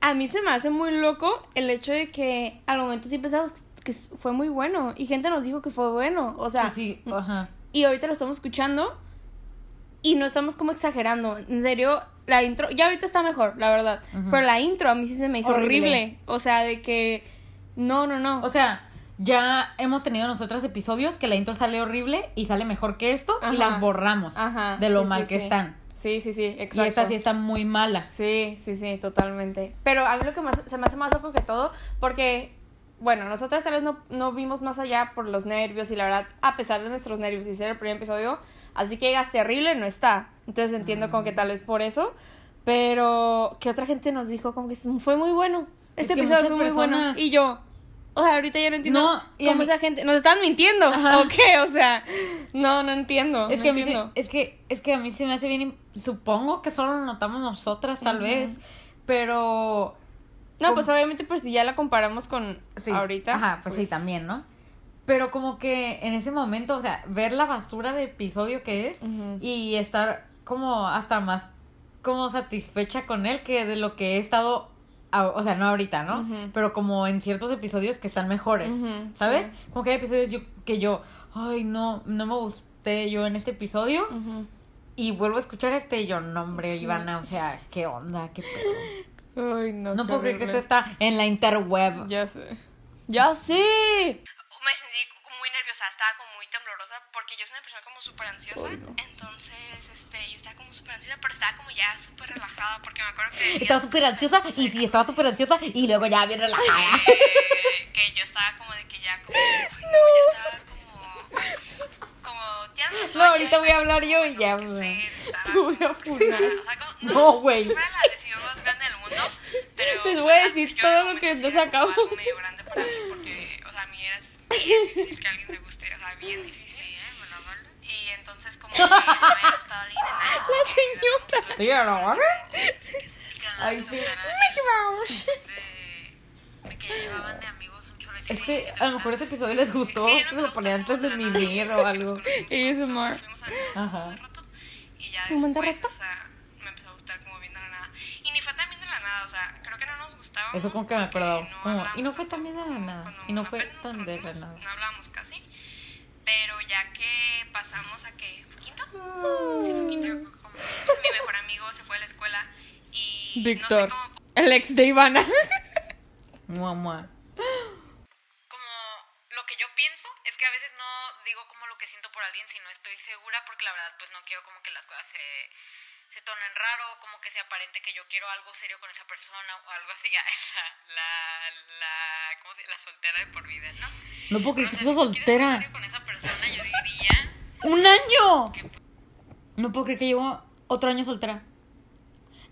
A mí se me hace muy loco el hecho de que al momento sí pensamos que fue muy bueno y gente nos dijo que fue bueno. O sea, Sí, sí, ajá. y ahorita lo estamos escuchando y no estamos como exagerando. En serio, la intro, ya ahorita está mejor, la verdad. Pero la intro a mí sí se me hizo Horrible. horrible. O sea, de que. No, no, no. O sea, ya hemos tenido nosotros episodios que la intro sale horrible y sale mejor que esto y las borramos Ajá. de lo sí, mal sí, que sí. están. Sí, sí, sí, exacto. Y esta sí está muy mala. Sí, sí, sí, totalmente. Pero a mí lo que más, se me hace más loco que todo, porque, bueno, nosotras tal vez no, no vimos más allá por los nervios y la verdad, a pesar de nuestros nervios y ser el primer episodio, así que digas terrible, no está. Entonces entiendo como que tal vez por eso, pero que otra gente nos dijo como que fue muy bueno. Es Este que episodio fue muy bueno. Y yo, o sea, ahorita ya no entiendo No, cómo mí- esa gente, nos están mintiendo, Ajá. ¿o qué? O sea, no, no entiendo. Es no que, a mí se, es que es que a mí se me hace bien, supongo que solo lo notamos nosotras tal vez, pero No, pues obviamente pues si ya la comparamos con sí, ahorita. Ajá, pues, sí también, ¿no? Pero como que en ese momento, o sea, ver la basura de episodio que es y estar como hasta más como satisfecha con él que de lo que he estado a- o sea, no ahorita, ¿no? Pero como en ciertos episodios que están mejores, ¿sabes? sí. Como que hay episodios yo, que yo, ay, no, no me gusté yo en este episodio y vuelvo a escuchar este y yo, no, hombre, Sí. Ivana, o sea, qué onda, qué pedo. Ay, no. No puedo creer que esto está en la interweb. Ya sé. ¡Ya sí! me sentí muy nerviosa, estaba como muy temblorosa porque yo soy una persona como súper ansiosa. Entonces, este, yo estaba como súper ansiosa, pero estaba como ya súper relajada porque me acuerdo que... Estaba súper ansiosa y sí, estaba súper ansiosa y luego ya bien relajada. que, que yo estaba como de que ya como... Uy, no, ya estaba como... Como... tirando la No, ahorita voy a hablar yo y no ya. güey. Te voy a funar. o sea, como- No, güey. Fuera la decisión más grande del mundo, pero... Les voy a decir todo lo que nos acabamos. medio grande para mí porque, o sea, a mí era bien difícil que alguien me guste, o sea, bien difícil. Sí, ¿eh? Vale. Y entonces como que no me había gustado alguien en años. La señora. Sí, ¿no? Ay, sí. de, de que llevaban de amigos un chorro de Es que a lo mejor ese episodio les gustó, que se lo ponía gustó antes de nada, o algo. Fuimos un rato, y ya ¿Un buen después, rato? o sea, me empezó a gustar como bien de la nada. Y ni fue tan bien de la nada, o sea, creo que no nos gustaba. Eso como que me acuerdo. Hablábamos y no fue bien de la nada. Y no fue tan de la nada. No hablábamos casi. Pero ya que pasamos a que. ¿Fue quinto? Ah. Sí, fue quinto. yo como mi mejor amigo se fue a la escuela y. Víctor. No sé cómo. El ex de Ivana. Mua, mua. como lo que yo pienso es que a veces no digo como lo que siento por alguien si no estoy segura porque la verdad pues no quiero como que las cosas se, se tornen raro, como que sea aparente que yo quiero algo serio con esa persona o algo así. La, la, la, ¿cómo se La soltera de por vida, ¿no? No puedo creer Pero, que o sea, si soltera. serio con esa persona yo diría... ¡Un año! No puedo creer que llevo otro año soltera.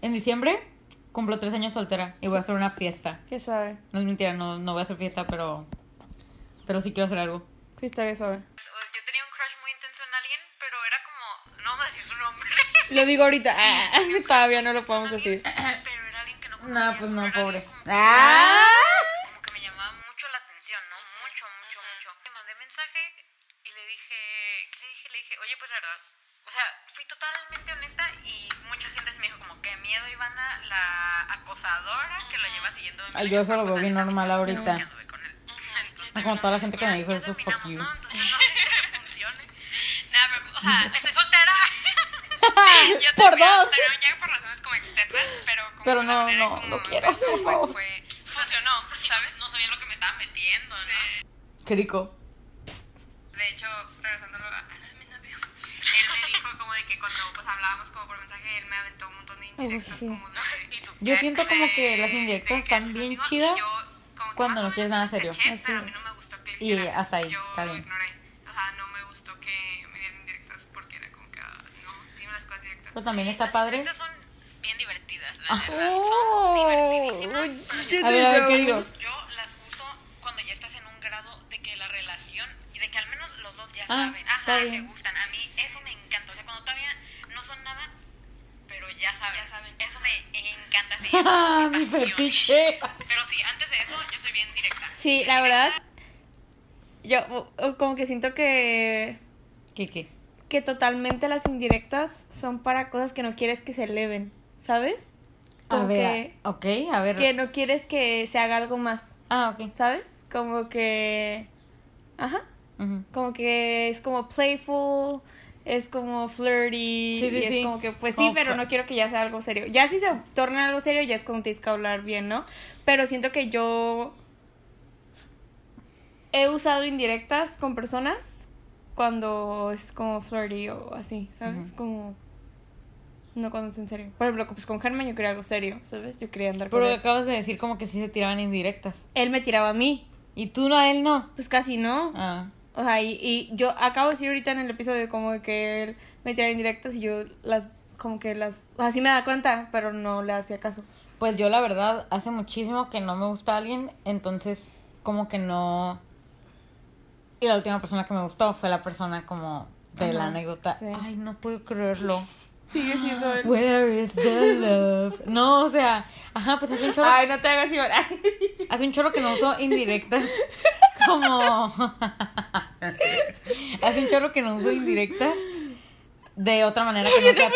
En diciembre cumplo tres años soltera y voy a hacer una fiesta. ¿Qué sabe? No es mentira, no, no voy a hacer fiesta, pero. Pero sí quiero hacer algo. ¿Qué estaría sabe? Yo tenía un crush muy intenso en alguien, pero era como... No vamos a decir su nombre. Lo digo ahorita. Ah, todavía no lo podemos decir. Pero era alguien que no conocía. No, pues solo no, era pobre. como que- ¡Ah! como que me llamaba mucho la atención, ¿no? Mucho, mucho, mucho. Le mandé mensaje y le dije, ¿qué le dije? Le dije, oye, pues la verdad, o sea, fui totalmente honesta y mucha gente se me dijo como que miedo Ivana, la acosadora que la lleva siguiendo. Ay, yo eso lo pues, neta, normal ahorita. Como toda la gente que ya- me dijo eso, fuck you. ¿no? Entonces no sé si funcione. Nada, pero, O sea, estoy soltera. Yo Por terminé- dos. terminé ya por razones como externas, pero como Pero no, no, como no quiero, empezó, por pues, favor. fue, funcionó, ¿sabes? No sabía lo que me estaba metiendo, ¿no? Qué rico. De hecho, regresándolo a, a mi novio, él me dijo como de que cuando pues hablábamos como por mensaje, él me aventó un montón de indirectas sí. como de... ¿Y tú Yo siento como que las indirectas están bien chidas yo cuando no quieres nada serio. caché, pero a mí no me gustó que lo Y hasta ahí, yo está lo bien. ignoré. O sea, no me gustó que me dieran indirectas porque era como que, ah, no, dime las cosas directas. Pero también Sí, está las padre. indirectas son bien divertidas, la Ah. neta, son divertidísimas, pero yo A ver, a ver, ¿qué digo? yo las uso cuando ya estás en un grado de que la relación y de que al menos los dos ya Ah, saben, ajá, se gustan. A mí eso me encanta. O sea, cuando todavía no son nada, pero ya saben. Eso me encanta. Sí, Ah, mi fetiche. Pero sí, antes de eso yo soy bien directa. Sí, la verdad, yo como que siento que, ¿Qué, qué? Que totalmente las indirectas son para cosas que no quieres que se eleven, ¿sabes? A Como ver, ok, a ver. que, que no quieres que se haga algo más, Ah, ok. ¿sabes? Como que... Ajá. Como que es como playful, es como flirty, Sí, sí, y es sí. como que, pues sí, pero no quiero que ya sea algo serio. Ya si se torna algo serio, ya es como tienes que hablar bien, ¿no? Pero siento que yo he usado indirectas con personas cuando es como flirty o así, ¿sabes? Como... No cuando es en serio. Por ejemplo, pues con Germán yo quería algo serio, ¿sabes? Yo quería andar con Pero él. acabas de decir como que sí se tiraban indirectas. Él me tiraba a mí, ¿Y tú no, a él no? pues casi no. Ah. O sea, y, y yo acabo de decir ahorita en el episodio como que él me tiraba indirectas y yo las, como que las, o sea, sí me da cuenta, pero no le hacía caso. Pues yo la verdad hace muchísimo que no me gusta alguien, entonces como que no... Y la última persona que me gustó fue la persona como de la anécdota. sí. Ay, no puedo creerlo. Sigue siendo él. Where is the love? No, o sea, ajá, pues hace un chorro, Ay, no te hagas llorar. hace un chorro que no uso indirectas. Como... hace un chorro que no uso indirectas de otra manera que no sea.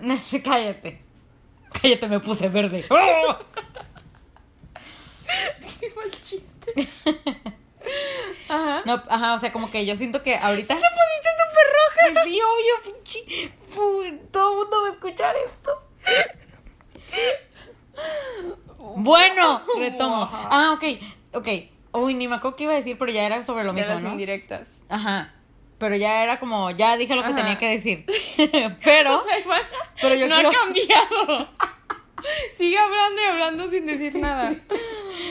No sé, cállate. Cállate, me puse verde. Qué mal chiste. Ajá. No, ajá, o sea, como que yo siento que ahorita. Te pusiste súper roja. Sí, obvio, pinche. Todo el mundo va a escuchar esto. Bueno, retomo. Ah, ok, ok. Uy, ni me acuerdo qué iba a decir, pero ya era sobre lo mismo, las ¿no? indirectas. Ajá. Pero ya era como, ya dije lo que Ajá. tenía que decir. pero, pero yo no quiero. ha cambiado. Sigue hablando y hablando sin decir nada.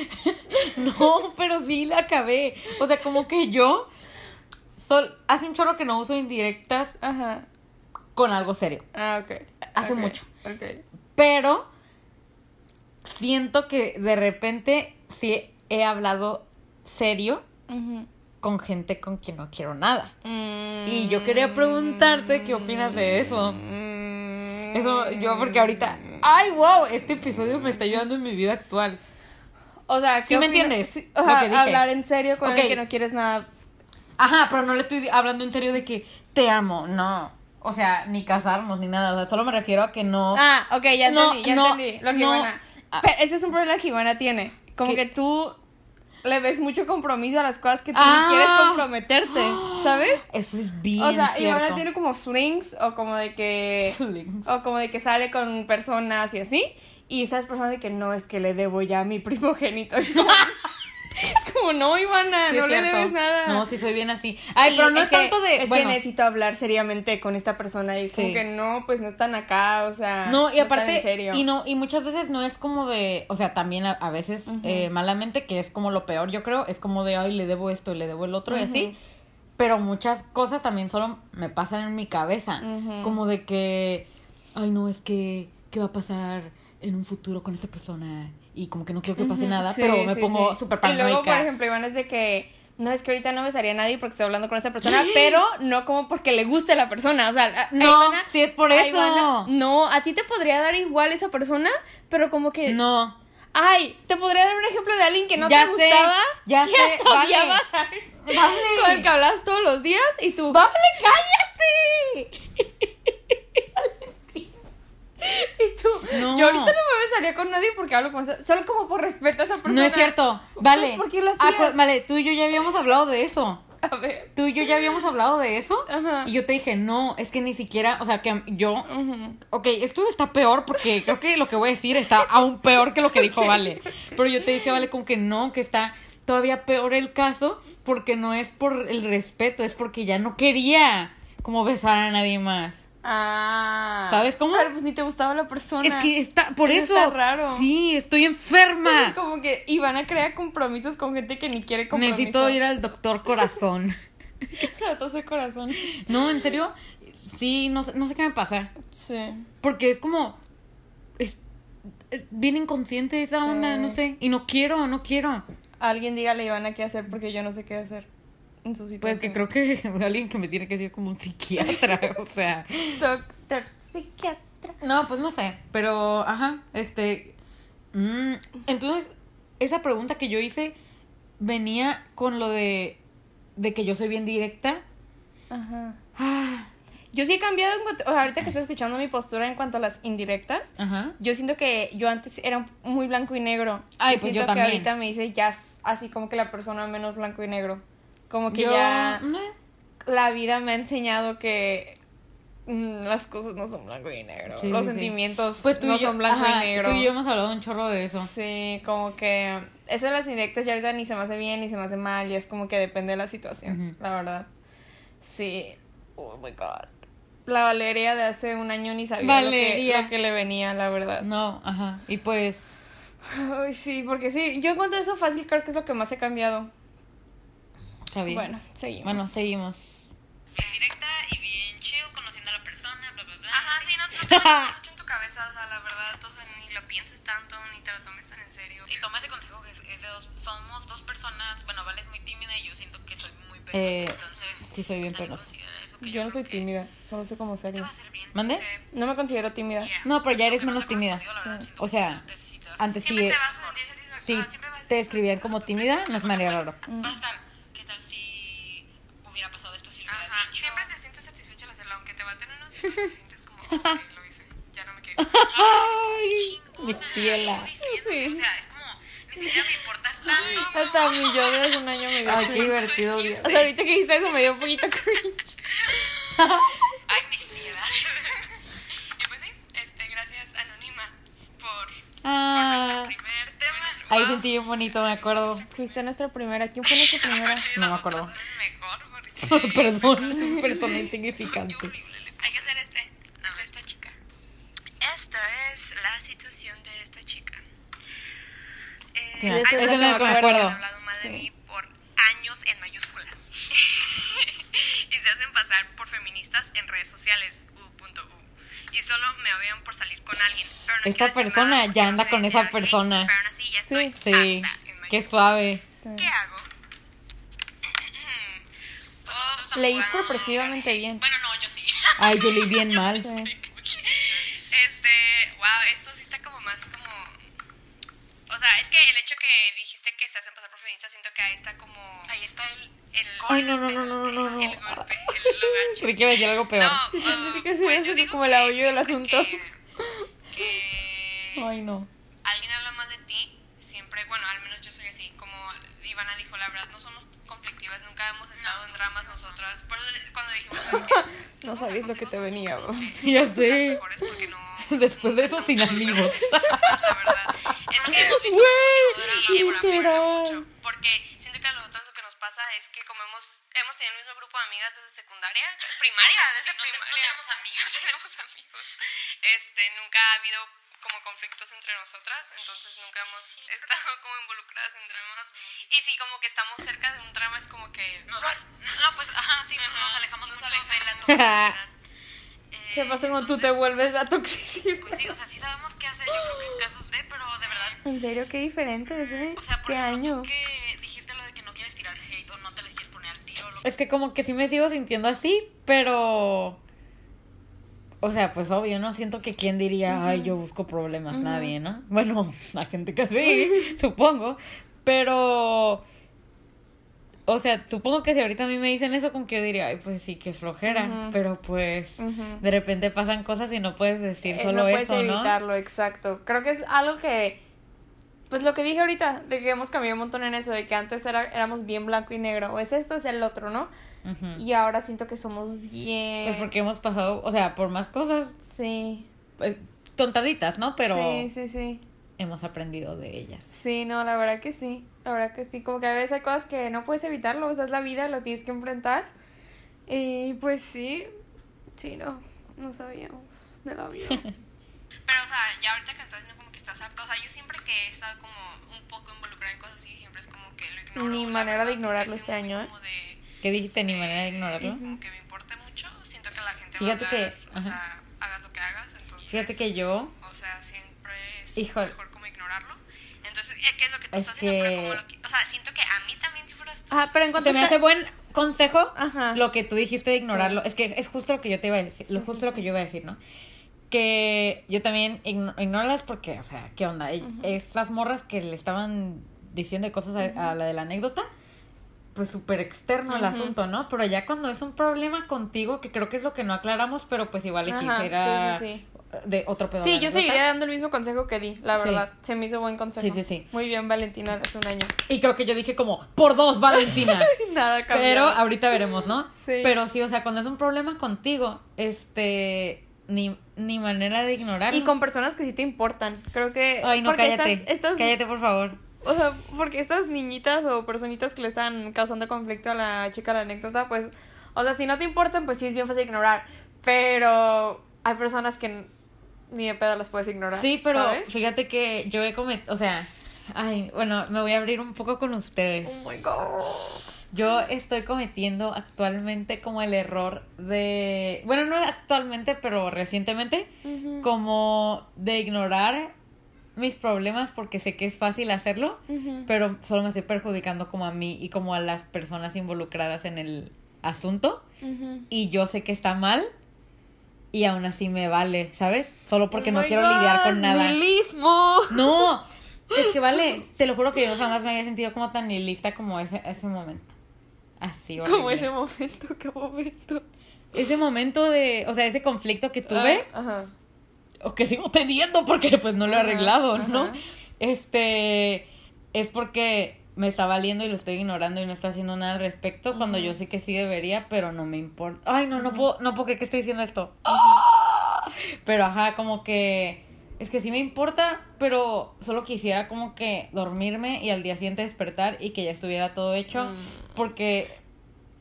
No, pero sí la acabé. O sea, como que yo. Sol, hace un chorro que no uso indirectas Ajá. con algo serio. Ah, ok. Hace mucho. Ok. Pero siento que de repente sí he hablado serio con gente con quien no quiero nada. Mm. Y yo quería preguntarte qué opinas de eso. Mm. Eso yo porque ahorita, ay wow, este episodio me está ayudando en mi vida actual. O sea, ¿qué ¿Sí me entiendes o lo sea, que dije? hablar en serio con Ok. alguien que no quieres nada. Ajá, pero no le estoy hablando en serio de que te amo, no. O sea, ni casarnos ni nada, o sea, solo me refiero a que no Ah, ok, ya No, entendí, ya no, entendí. Lo que no. Ivana. Ah. Pero ese es un problema que Ivana tiene. Como que tú le ves mucho compromiso a las cosas que tú Ah. ni quieres comprometerte, ¿sabes? Eso es bien O sea, cierto. Ivana tiene como flings o como de que Flings. o como de que sale con personas y así y esas personas de que no es que le debo ya a mi primogénito. es como no, Ivana, Sí, no le debes nada. No, sí soy bien así. Ay, Y pero no es, que- tanto de. Es bueno, que necesito hablar seriamente con esta persona y es como que no, pues no están acá, o sea. No, y están aparte, en serio. y no, y muchas veces no es como de, o sea, también a, a veces eh, malamente, que es como lo peor, yo creo, es como de, ay, le debo esto y le debo el otro y así. Pero muchas cosas también solo me pasan en mi cabeza. Como de que, ay, no, es que, ¿qué va a pasar en un futuro con esta persona? Y como que no quiero que pase nada, Sí, pero me sí, pongo sí. súper Y luego, por ejemplo, Iván es de que no es que ahorita no besaría a nadie porque estoy hablando con esa persona, pero no como porque le guste la persona. O sea, No, sí es por eso. Ivana- no, a ti te podría dar igual esa persona, pero como que. No. Ay, te podría dar un ejemplo de alguien que no Ya te sé, gustaba. ya que sé, hasta vale. odiabas a- Vale. Con el que hablabas todos los días y tú. ¡Vale, cállate! Y tú. No. Yo ahorita no me besaría con nadie porque hablo con esa. Solo como por respeto a esa persona. No es cierto. Vale. Entonces, ¿por qué lo Ah, hacías? pues, vale, tú y yo ya habíamos hablado de eso. A ver. tú y yo ya habíamos hablado de eso. Ajá. Y yo te dije, no, es que ni siquiera, o sea, que yo Ujú. Ok, esto está peor porque creo que lo que voy a decir está aún peor que lo que dijo Vale. Pero yo te dije, Vale, como que no, que está todavía peor el caso porque no es por el respeto, es porque ya no quería como besar a nadie más. Ah. ¿Sabes cómo? Pero pues ni te gustaba la persona. Es que está, por Eso eso. está raro. Sí, estoy enferma. Como que iban a crear compromisos con gente que ni quiere compromiso. Necesito ir al doctor corazón. De corazón. No, en serio, sí, no, sé- no sé qué me pasa. Sí. Porque es como. Es, es bien inconsciente esa Sí. onda, no sé. Y no quiero, no quiero. Alguien dígale a Ivana qué hacer porque yo no sé qué hacer en su situación. Pues que creo que alguien que me tiene que decir como un psiquiatra, o sea. Doctor psiquiatra. No, pues no sé, pero ajá, este mm, entonces esa pregunta que yo hice venía con lo de de que yo soy bien directa. Ajá. Ah, Yo sí he cambiado en cuanto, o sea, ahorita que estoy escuchando mi postura en cuanto a las indirectas. Ajá. Yo siento que yo antes era muy blanco y negro. Ay, y pues siento yo que también. ahorita me dice ya así como que la persona menos blanco y negro. Como que Yo, ya eh, la vida me ha enseñado que mm, las cosas no son blanco y negro. Sí, Los sí, sentimientos pues no yo, son blanco ajá, y negro. Tú y yo hemos hablado un chorro de eso. Sí, como que eso de las indirectas ya ahorita ni se me hace bien ni se me hace mal y es como que depende de la situación, la verdad. Sí. Oh my god. La Valeria de hace un año ni sabía lo que, lo que le venía, la verdad. No, ajá. Y pues Ay, sí, porque sí, yo encuentro eso fácil, creo que es lo que más he cambiado. Está bien. Bueno, seguimos. Bueno, seguimos. Bien directa y bien chill, conociendo a la persona, bla, bla, bla. Ajá, sí, no, no te mucho en tu cabeza, o sea, la verdad, o sea, ni lo pienses tanto, ni te lo tomes tan en serio. Y toma ese consejo que es, es de dos. Somos dos personas. Bueno, Vale es muy tímida y yo siento que soy muy penosa. Eh, entonces, sí soy bien penosa. que Yo no soy tímida, solo soy como Te seria. va a hacer bien. ¿Mande? Sí. No me considero tímida. Yeah. No, pero ya eres menos tímida. verdad, Sí. O sea, antes sí vas antes. Siempre te vas a sentir satisfactoria, Sí, siempre vas a te describían como tímida, no me haría raro. Va a estar. Sientes como, ok, lo hice, ya no me quedo. Ay, mi ciela. Sí. O sea, es como, ni siquiera me importas tanto. Hasta mí yo de hace un año me dio Ay, qué divertido. O sea, ahorita que dijiste eso me dio un poquito cringe. Ay, mi ciela. Y pues sí, este, gracias Anónima por Ah, Primer tema. ahí sentí bien bonito, me acuerdo. Fuiste nuestra primera. ¿Quién fue nuestra primera? No me acuerdo. Mejor. Perdón, persona insignificante. Hay que hacer este, de esta chica. Esta es la situación de esta chica. Eh, Sí, es que me acuerdo. han hablado mal de Sí. mí por años en mayúsculas. y se hacen pasar por feministas en redes sociales. U.U. Y solo me odian por salir con alguien. Pero no Esta persona ya no anda sé con esa tirar hate, persona. Pero aún así ya estoy Sí, en qué suave. Sí. ¿Qué hago? Todo- Leí sorpresivamente bien. Bueno, no, yo sí. Ay, yo leí bien mal. Este, wow, esto sí está como más como... O sea, es que el hecho que dijiste que se hacen pasar por feministas, siento que ahí está como... Ahí está el... El Ay, no, no, no, no, no, no. El golpe, el. Creí que iba a decir algo peor. No, uh, Sí que sí, pues yo digo como el que aullo del asunto. Que, que Ay, no. alguien habla mal de ti, siempre, bueno, al menos yo soy así, Ivana dijo, la verdad, no somos conflictivas, nunca hemos estado en dramas nosotras. Por eso cuando dijimos que No sabías lo que te venía, bro. Ya sé. mejores porque no... Después de eso, sin amigos. La verdad. Es que hemos visto Güey, mucho drama, mucho. Porque siento que a nosotros lo que nos pasa es que como hemos, hemos tenido el mismo grupo de amigas desde secundaria, primaria, desde no te- no primaria. tenemos amigos. No tenemos amigos. Este, nunca ha habido como conflictos entre nosotras, entonces nunca hemos estado como involucradas en dramas. Y sí, como que estamos cerca de un drama, es como que... No, no, pues, ajá, sí, Ajá, nos alejamos nos mucho de la alejamos. toxicidad. Eh, ¿Qué pasa cuando tú te vuelves la toxicidad? Pues sí, o sea, sí sabemos qué hacer, yo creo que en casos de, pero de verdad... En serio, qué diferente es, ¿eh? O sea, por ¿Qué ejemplo, año? tú que dijiste lo de que no quieres tirar hate o no te les quieres poner al tiro. Lo... Es que como que sí me sigo sintiendo así, pero... O sea, pues obvio, ¿no? Siento que quién diría, ay, yo busco problemas, nadie, ¿no? Bueno, la gente que sí, supongo, pero... O sea, supongo que si ahorita a mí me dicen eso, con que yo diría, ay, pues sí, qué flojera, pero pues de repente pasan cosas y no puedes decir Eh, solo no puedes eso, ¿no? evitarlo, exacto. Creo que es algo que pues lo que dije ahorita, de que hemos cambiado un montón en eso, de que antes era, éramos bien blanco y negro, o es esto, es el otro, ¿no? Ujú. Y ahora siento que somos bien... Pues porque hemos pasado, o sea, por más cosas Sí. pues, tontaditas, ¿no? Pero Sí, sí, sí. hemos aprendido de ellas. Sí, no, la verdad que sí. La verdad que sí. Como que a veces hay cosas que no puedes evitarlo, o sea, es la vida, lo tienes que enfrentar. Y pues sí, sí, no, no sabíamos de la vida. Pero, o sea, ya ahorita que estás diciendo como que estás harto, o sea, yo siempre que he estado como un poco involucrada en cosas así, siempre es como que lo ignoro. Ni la manera de verdad, ignorarlo porque este soy muy año, ¿eh? como de- ¿Qué dijiste? Ni manera de ignorarlo. Como que me importa mucho, siento que la gente Fíjate va a que- hablar, o ajá. sea, hagas lo que hagas, entonces... Fíjate que yo, O sea, siempre es Híjole. mejor como ignorarlo. Entonces, eh, ¿qué es lo que tú Es estás haciendo? Pero que- como lo que... O sea, siento que a mí también si fueras tú... Ah, pero en cuanto se me hace buen consejo Ajá. lo que tú dijiste de ignorarlo. Es que es justo lo que yo te iba a decir, lo justo lo que yo iba a decir, ¿no? Que yo también igno ignórala porque, o sea, ¿qué onda? E- Esas morras que le estaban diciendo cosas a, a la de la anécdota, pues súper externo el asunto, ¿no? Pero ya cuando es un problema contigo, que creo que es lo que no aclaramos, pero pues igual le quisiera sí, sí, de otro pedo. Sí, yo seguiría dando el mismo consejo que di, la verdad. Se me hizo buen consejo. Sí, sí, sí. Muy bien, Valentina, hace un año. Y creo que yo dije como, por dos, Valentina. Nada cambió. Pero ahorita veremos, ¿no? Sí. Pero sí, o sea, cuando es un problema contigo, este, ni, ni manera de ignorarlo. Y con personas que sí te importan. Creo que. Ay, no, cállate. Estas, estas- Cállate, por favor. O sea, porque estas niñitas o personitas que le están causando conflicto a la chica la anécdota, pues. O sea, si no te importan, pues sí es bien fácil ignorar. Pero hay personas que ni de pedo las puedes ignorar. Sí, pero ¿sabes? fíjate que yo he cometido, o sea, ay, bueno, me voy a abrir un poco con ustedes. Oh my god. Yo estoy cometiendo actualmente como el error de, bueno, no actualmente, pero recientemente, como de ignorar mis problemas porque sé que es fácil hacerlo, pero solo me estoy perjudicando como a mí y como a las personas involucradas en el asunto y yo sé que está mal y aún así me vale, ¿sabes? Solo porque Oh no quiero God, lidiar con nada. nihilismo. No, es que vale, te lo juro que yo jamás me había sentido como tan nihilista como ese, ese momento. Así, horrible. Como ese momento, qué momento. Ese momento de, o sea, ese conflicto que tuve, Ah, Ajá. O que sigo teniendo porque pues no lo he Ajá, arreglado, ¿no? ajá. Este, es porque me está valiendo y lo estoy ignorando y no estoy haciendo nada al respecto cuando yo sé que sí debería, pero no me importa. Ay, no, no puedo, no puedo creer que estoy diciendo esto. ¡Ah! Pero ajá, como que es que sí me importa, pero solo quisiera como que dormirme y al día siguiente despertar y que ya estuviera todo hecho, Mm. porque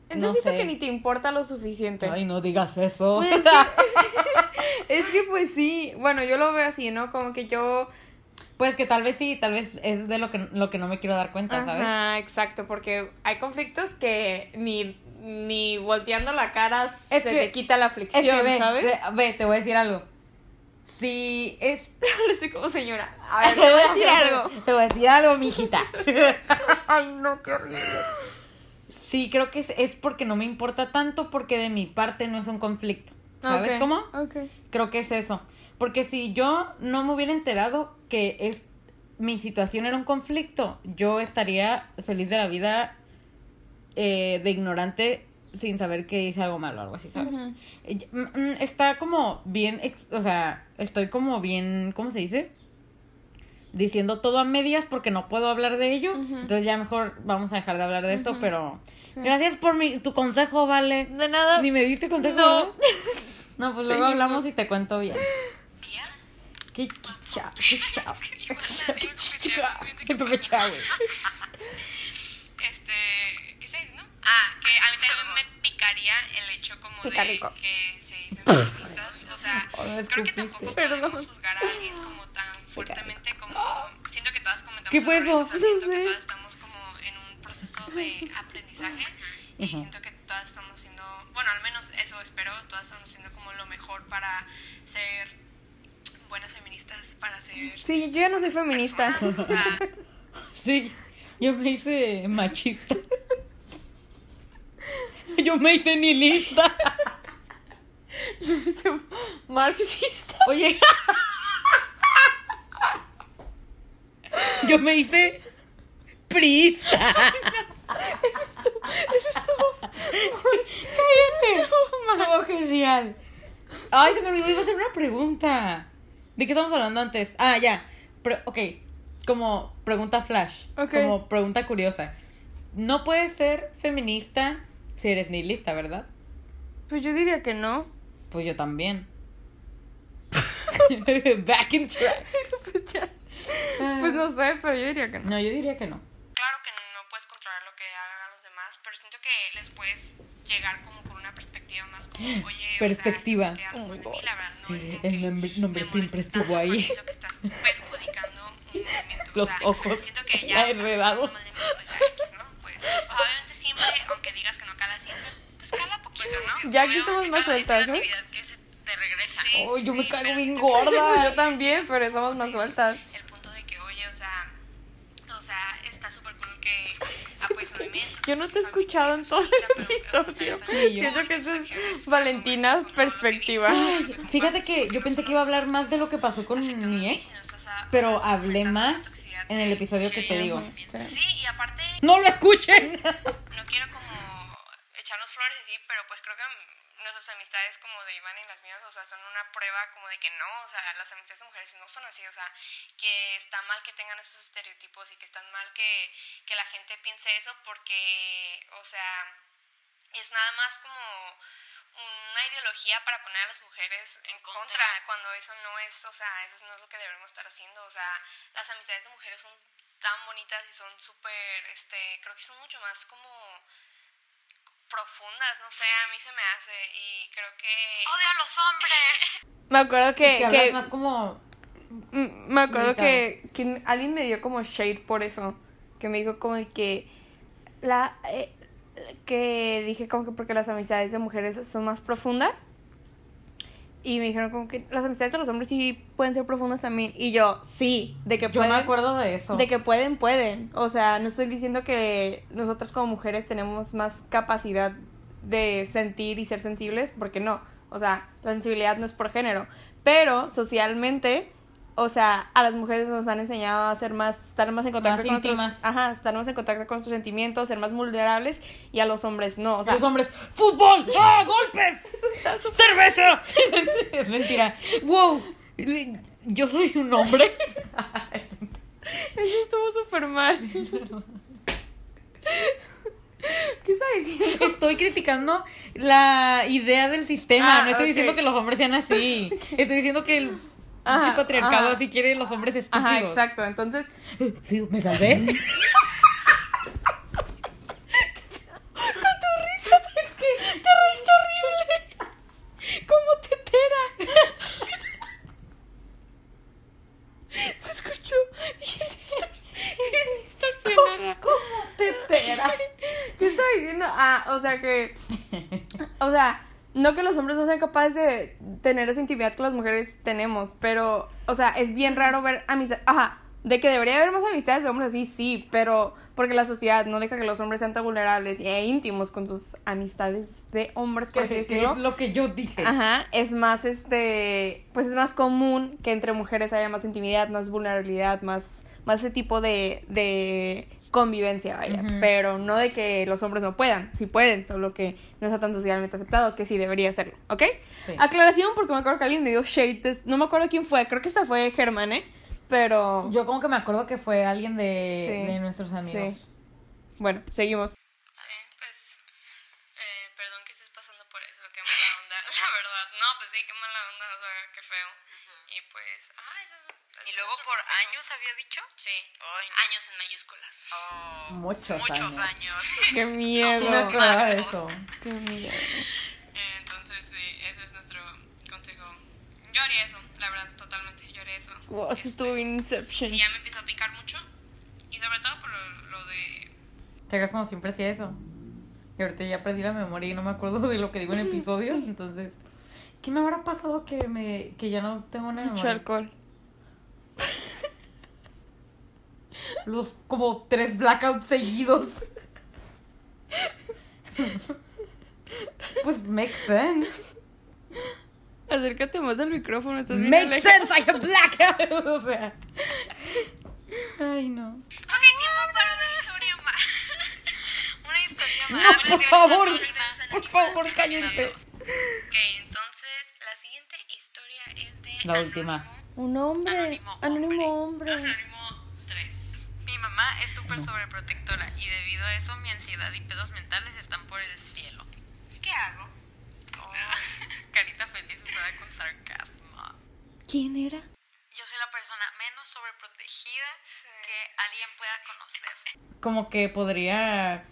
Entonces no sé. que ni te importa lo suficiente. Ay, no digas eso. Pues es, que, es que pues sí, bueno, yo lo veo así, ¿no? Como que yo... Pues que tal vez sí, tal vez es de lo que, lo que no me quiero dar cuenta, ¿sabes? Ajá, exacto, porque hay conflictos que ni, ni volteando la cara Es se que- te quita la aflicción, Es que ve, ¿sabes? ve, ve, te voy a decir algo. Si es... Estoy como señora. A ver, te voy a decir algo. Te voy a decir algo, mijita. Ay, no, qué horrible. Sí, creo que es, es porque no me importa tanto porque de mi parte no es un conflicto. ¿Sabes cómo? Ok. Creo que es eso. Porque si yo no me hubiera enterado que es mi situación era un conflicto, yo estaría feliz de la vida eh, de ignorante sin saber que hice algo malo o algo así, ¿sabes? Mm, mm, Está como bien, o sea, estoy como bien, ¿cómo se dice? Diciendo todo a medias porque no puedo hablar de ello. Entonces ya mejor vamos a dejar de hablar de esto, pero... Sí. Gracias por mi, tu consejo, Vale. De nada. Ni me diste consejo. No. No, pues luego Seguimos. hablamos y te cuento bien. Qué chao, qué chao. Iba a decir, Qué güey. Este, ¿qué se dice, no? Ah, que a mí también me picaría el hecho como de que se dicen feministas. O sea, Oh, creo que tampoco podemos juzgar a alguien como tan fuertemente ¿Qué fue eso? Siento que todas estamos como en un proceso de aprendizaje y siento que todas estamos haciendo... Bueno, al menos eso espero. Todas estamos haciendo como lo mejor para ser buenas feministas, para ser... Sí, yo ya no soy buenas feminista. personas, o sea, Sí, yo me hice machista. Yo me hice nihilista. Marxista. Oye. Yo me hice priista. Eso estuvo. Cállate. Estuvo genial. Ay, se me olvidó, iba a hacer una pregunta. ¿De qué estamos hablando antes? Ah, ya. Pero, ok. como pregunta flash, Ok. como pregunta curiosa. No puedes ser feminista si eres nihilista, ¿verdad? Pues yo diría que no. Pues yo también. Back in track. Pues no sé, pero yo diría que no. No, yo diría que no. Claro que no puedes controlar lo que hagan los demás, pero siento que les puedes llegar como con una perspectiva más como, oye, Perspectiva. o sea, no qué, a mí la verdad no es como El que nombre- nombre me siempre estuvo ahí. Siento que estás perjudicando un movimiento. Los o sea, ojos Siento que ya, la enredados. pues ya X, ¿no? Pues, o sea, obviamente siempre, aunque digas que no cala siempre, pues cala poquito, ¿no? Ya aquí estamos más sueltas, se te regresa. Sí, Ay, sí, yo me sí, caigo pero bien gorda. Yo también, pero estamos más sueltas. el punto de que, oye, o sea, o sea, está súper cool que apoyes movimientos. Yo no te he escuchado en todo el episodio. Pienso que eso es que perspectiva. Fíjate que yo pensé que iba a hablar más de lo que pasó con mi ex, pero hablé más en el episodio que te digo. Sí, y aparte, ¡No lo escuchen! no quiero como echarnos flores así, pero pues creo que nuestras amistades como de Iván y las mías, o sea, son una prueba como de que no, o sea, las amistades de mujeres no son así, o sea, que está mal que tengan esos estereotipos y que está mal que, que la gente piense eso porque, o sea, es nada más como una ideología para poner a las mujeres en contra. contra, cuando eso no es, o sea, eso no es lo que debemos estar haciendo, o sea, las amistades de mujeres son tan bonitas y son súper, este, creo que son mucho más como profundas, no sé, a mí se me hace y creo que... Odio a los hombres. Me acuerdo que, que hablas que- más como... Mm, me acuerdo que, que alguien me dio como shade por eso. Que me dijo como que la eh, que dije como que porque las amistades de mujeres son más profundas. Y me dijeron como que las amistades de los hombres sí pueden ser profundas también. Y yo, sí, de que Yo pueden. me acuerdo de eso. De que pueden, pueden. O sea, no estoy diciendo que nosotras como mujeres tenemos más capacidad de sentir y ser sensibles, porque no. O sea, la sensibilidad no es por género. Pero socialmente, o sea, a las mujeres nos han enseñado a ser más, estar más en contacto Más con otros, íntimas. ajá, estar más en contacto con nuestros sentimientos, ser más vulnerables, y a los hombres no. O sea, los hombres, ¡fútbol! ¡Ah, golpes! ¡Cerveza! es mentira. ¡Wow! Yo soy un hombre. eso estuvo súper mal. ¿Qué está diciendo? Estoy criticando la idea del sistema. Ah, no estoy diciendo que los hombres sean así. Estoy diciendo que el Ajá, patriarcado ajá. así quiere los hombres estúpidos. Ajá, exacto. Entonces, Sí, ¿Me salvé? con tu risa, es que te reíste horrible. Como tetera. Se escuchó bien distorsionada. ¿Cómo tetera? ¿Qué estaba diciendo? Ah, o sea que. O sea, no que los hombres no sean capaces de tener esa intimidad que las mujeres tenemos, pero, o sea, es bien raro ver amistades. Ajá, de que debería haber más amistades de hombres así, sí, pero porque la sociedad no deja que los hombres sean tan vulnerables e íntimos con sus amistades de hombres, por así Que decirlo. es lo que yo dije. Ajá, es más este, pues es más común que entre mujeres haya más intimidad, más vulnerabilidad, más, más ese tipo de, de convivencia, vaya. Pero no de que los hombres no puedan, sí pueden, solo que no está tan socialmente aceptado, que sí debería serlo, ¿ok? Sí. Aclaración, porque me acuerdo que alguien me dio shade, no me acuerdo quién fue, creo que esta fue Germán, ¿eh? Pero, Yo como que me acuerdo que fue alguien de, Sí. de nuestros amigos. Sí. bueno, seguimos. Sí, pues, eh, perdón que estés pasando por eso, qué mala onda, la verdad. No, pues sí, qué mala onda, o sea, qué feo. Y pues, ajá, eso, eso Y es luego por consejo. años había dicho. Sí, Ay, no. años en mayúsculas. Oh, Muchos muchos años. años. Qué miedo. No de eso. Qué miedo. Entonces, sí, ese es nuestro consejo. Yo haría eso, la verdad, totalmente, yo haría eso. Wow, eso estuvo bien Inception. Si ya me empieza a picar mucho, y sobre todo por lo, lo de... Te hagas como siempre hacía eso. Y ahorita ya perdí la memoria y no me acuerdo de lo que digo en episodios. Entonces, ¿qué me habrá pasado que me que ya no tengo una Mucho memoria? alcohol. Los como tres blackouts seguidos. pues makes sense. Acércate más al micrófono, estás bien Makes sense, I have blackout. o sea. Ay, no. Ok, tiempo para una historia más. una historia más. No, por favor. Por favor, cállate. Ok, entonces, la siguiente historia es de... La última. Anónimo. Un hombre. Anónimo Anónimo hombre. Anónimo 3. Mamá es súper sobreprotectora y debido a eso mi ansiedad y pedos mentales están por el cielo. ¿Qué hago? Carita feliz usada con sarcasmo. ¿Quién era? Yo soy la persona menos sobreprotegida que alguien pueda conocer. Como que podría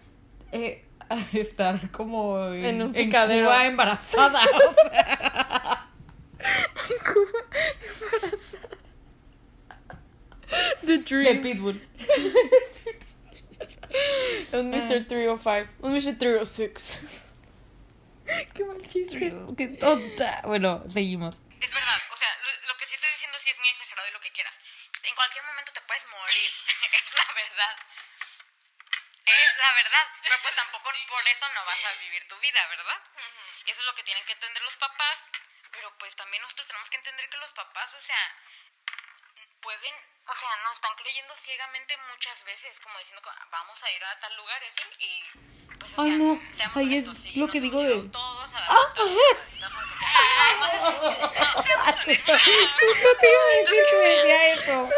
eh, estar como en, En un en picadero. Cuba embarazada. O sea, The de Dream. Pitbull. Un Mr. 305. Un Mr. 306. Qué mal chiste. Qué tonta. Bueno, seguimos. Es verdad, o sea, lo, lo que sí estoy diciendo sí es muy exagerado y lo que quieras. En cualquier momento te puedes morir, es la verdad. Es la verdad, pero pues tampoco por eso no vas a vivir tu vida, ¿verdad? Y eso es lo que tienen que entender los papás, pero pues también nosotros tenemos que entender que los papás, o sea, pueden, o sea, nos están creyendo ciegamente muchas veces, como diciendo, que vamos a ir a tal lugar así, y pues, o Ay, no. seamos Ay, es honestos, sí, lo que digo de- todos a dar nuestras pataditas, aunque sea. Ay, no, no, seamos honestos. No te iba a decir que decía eso.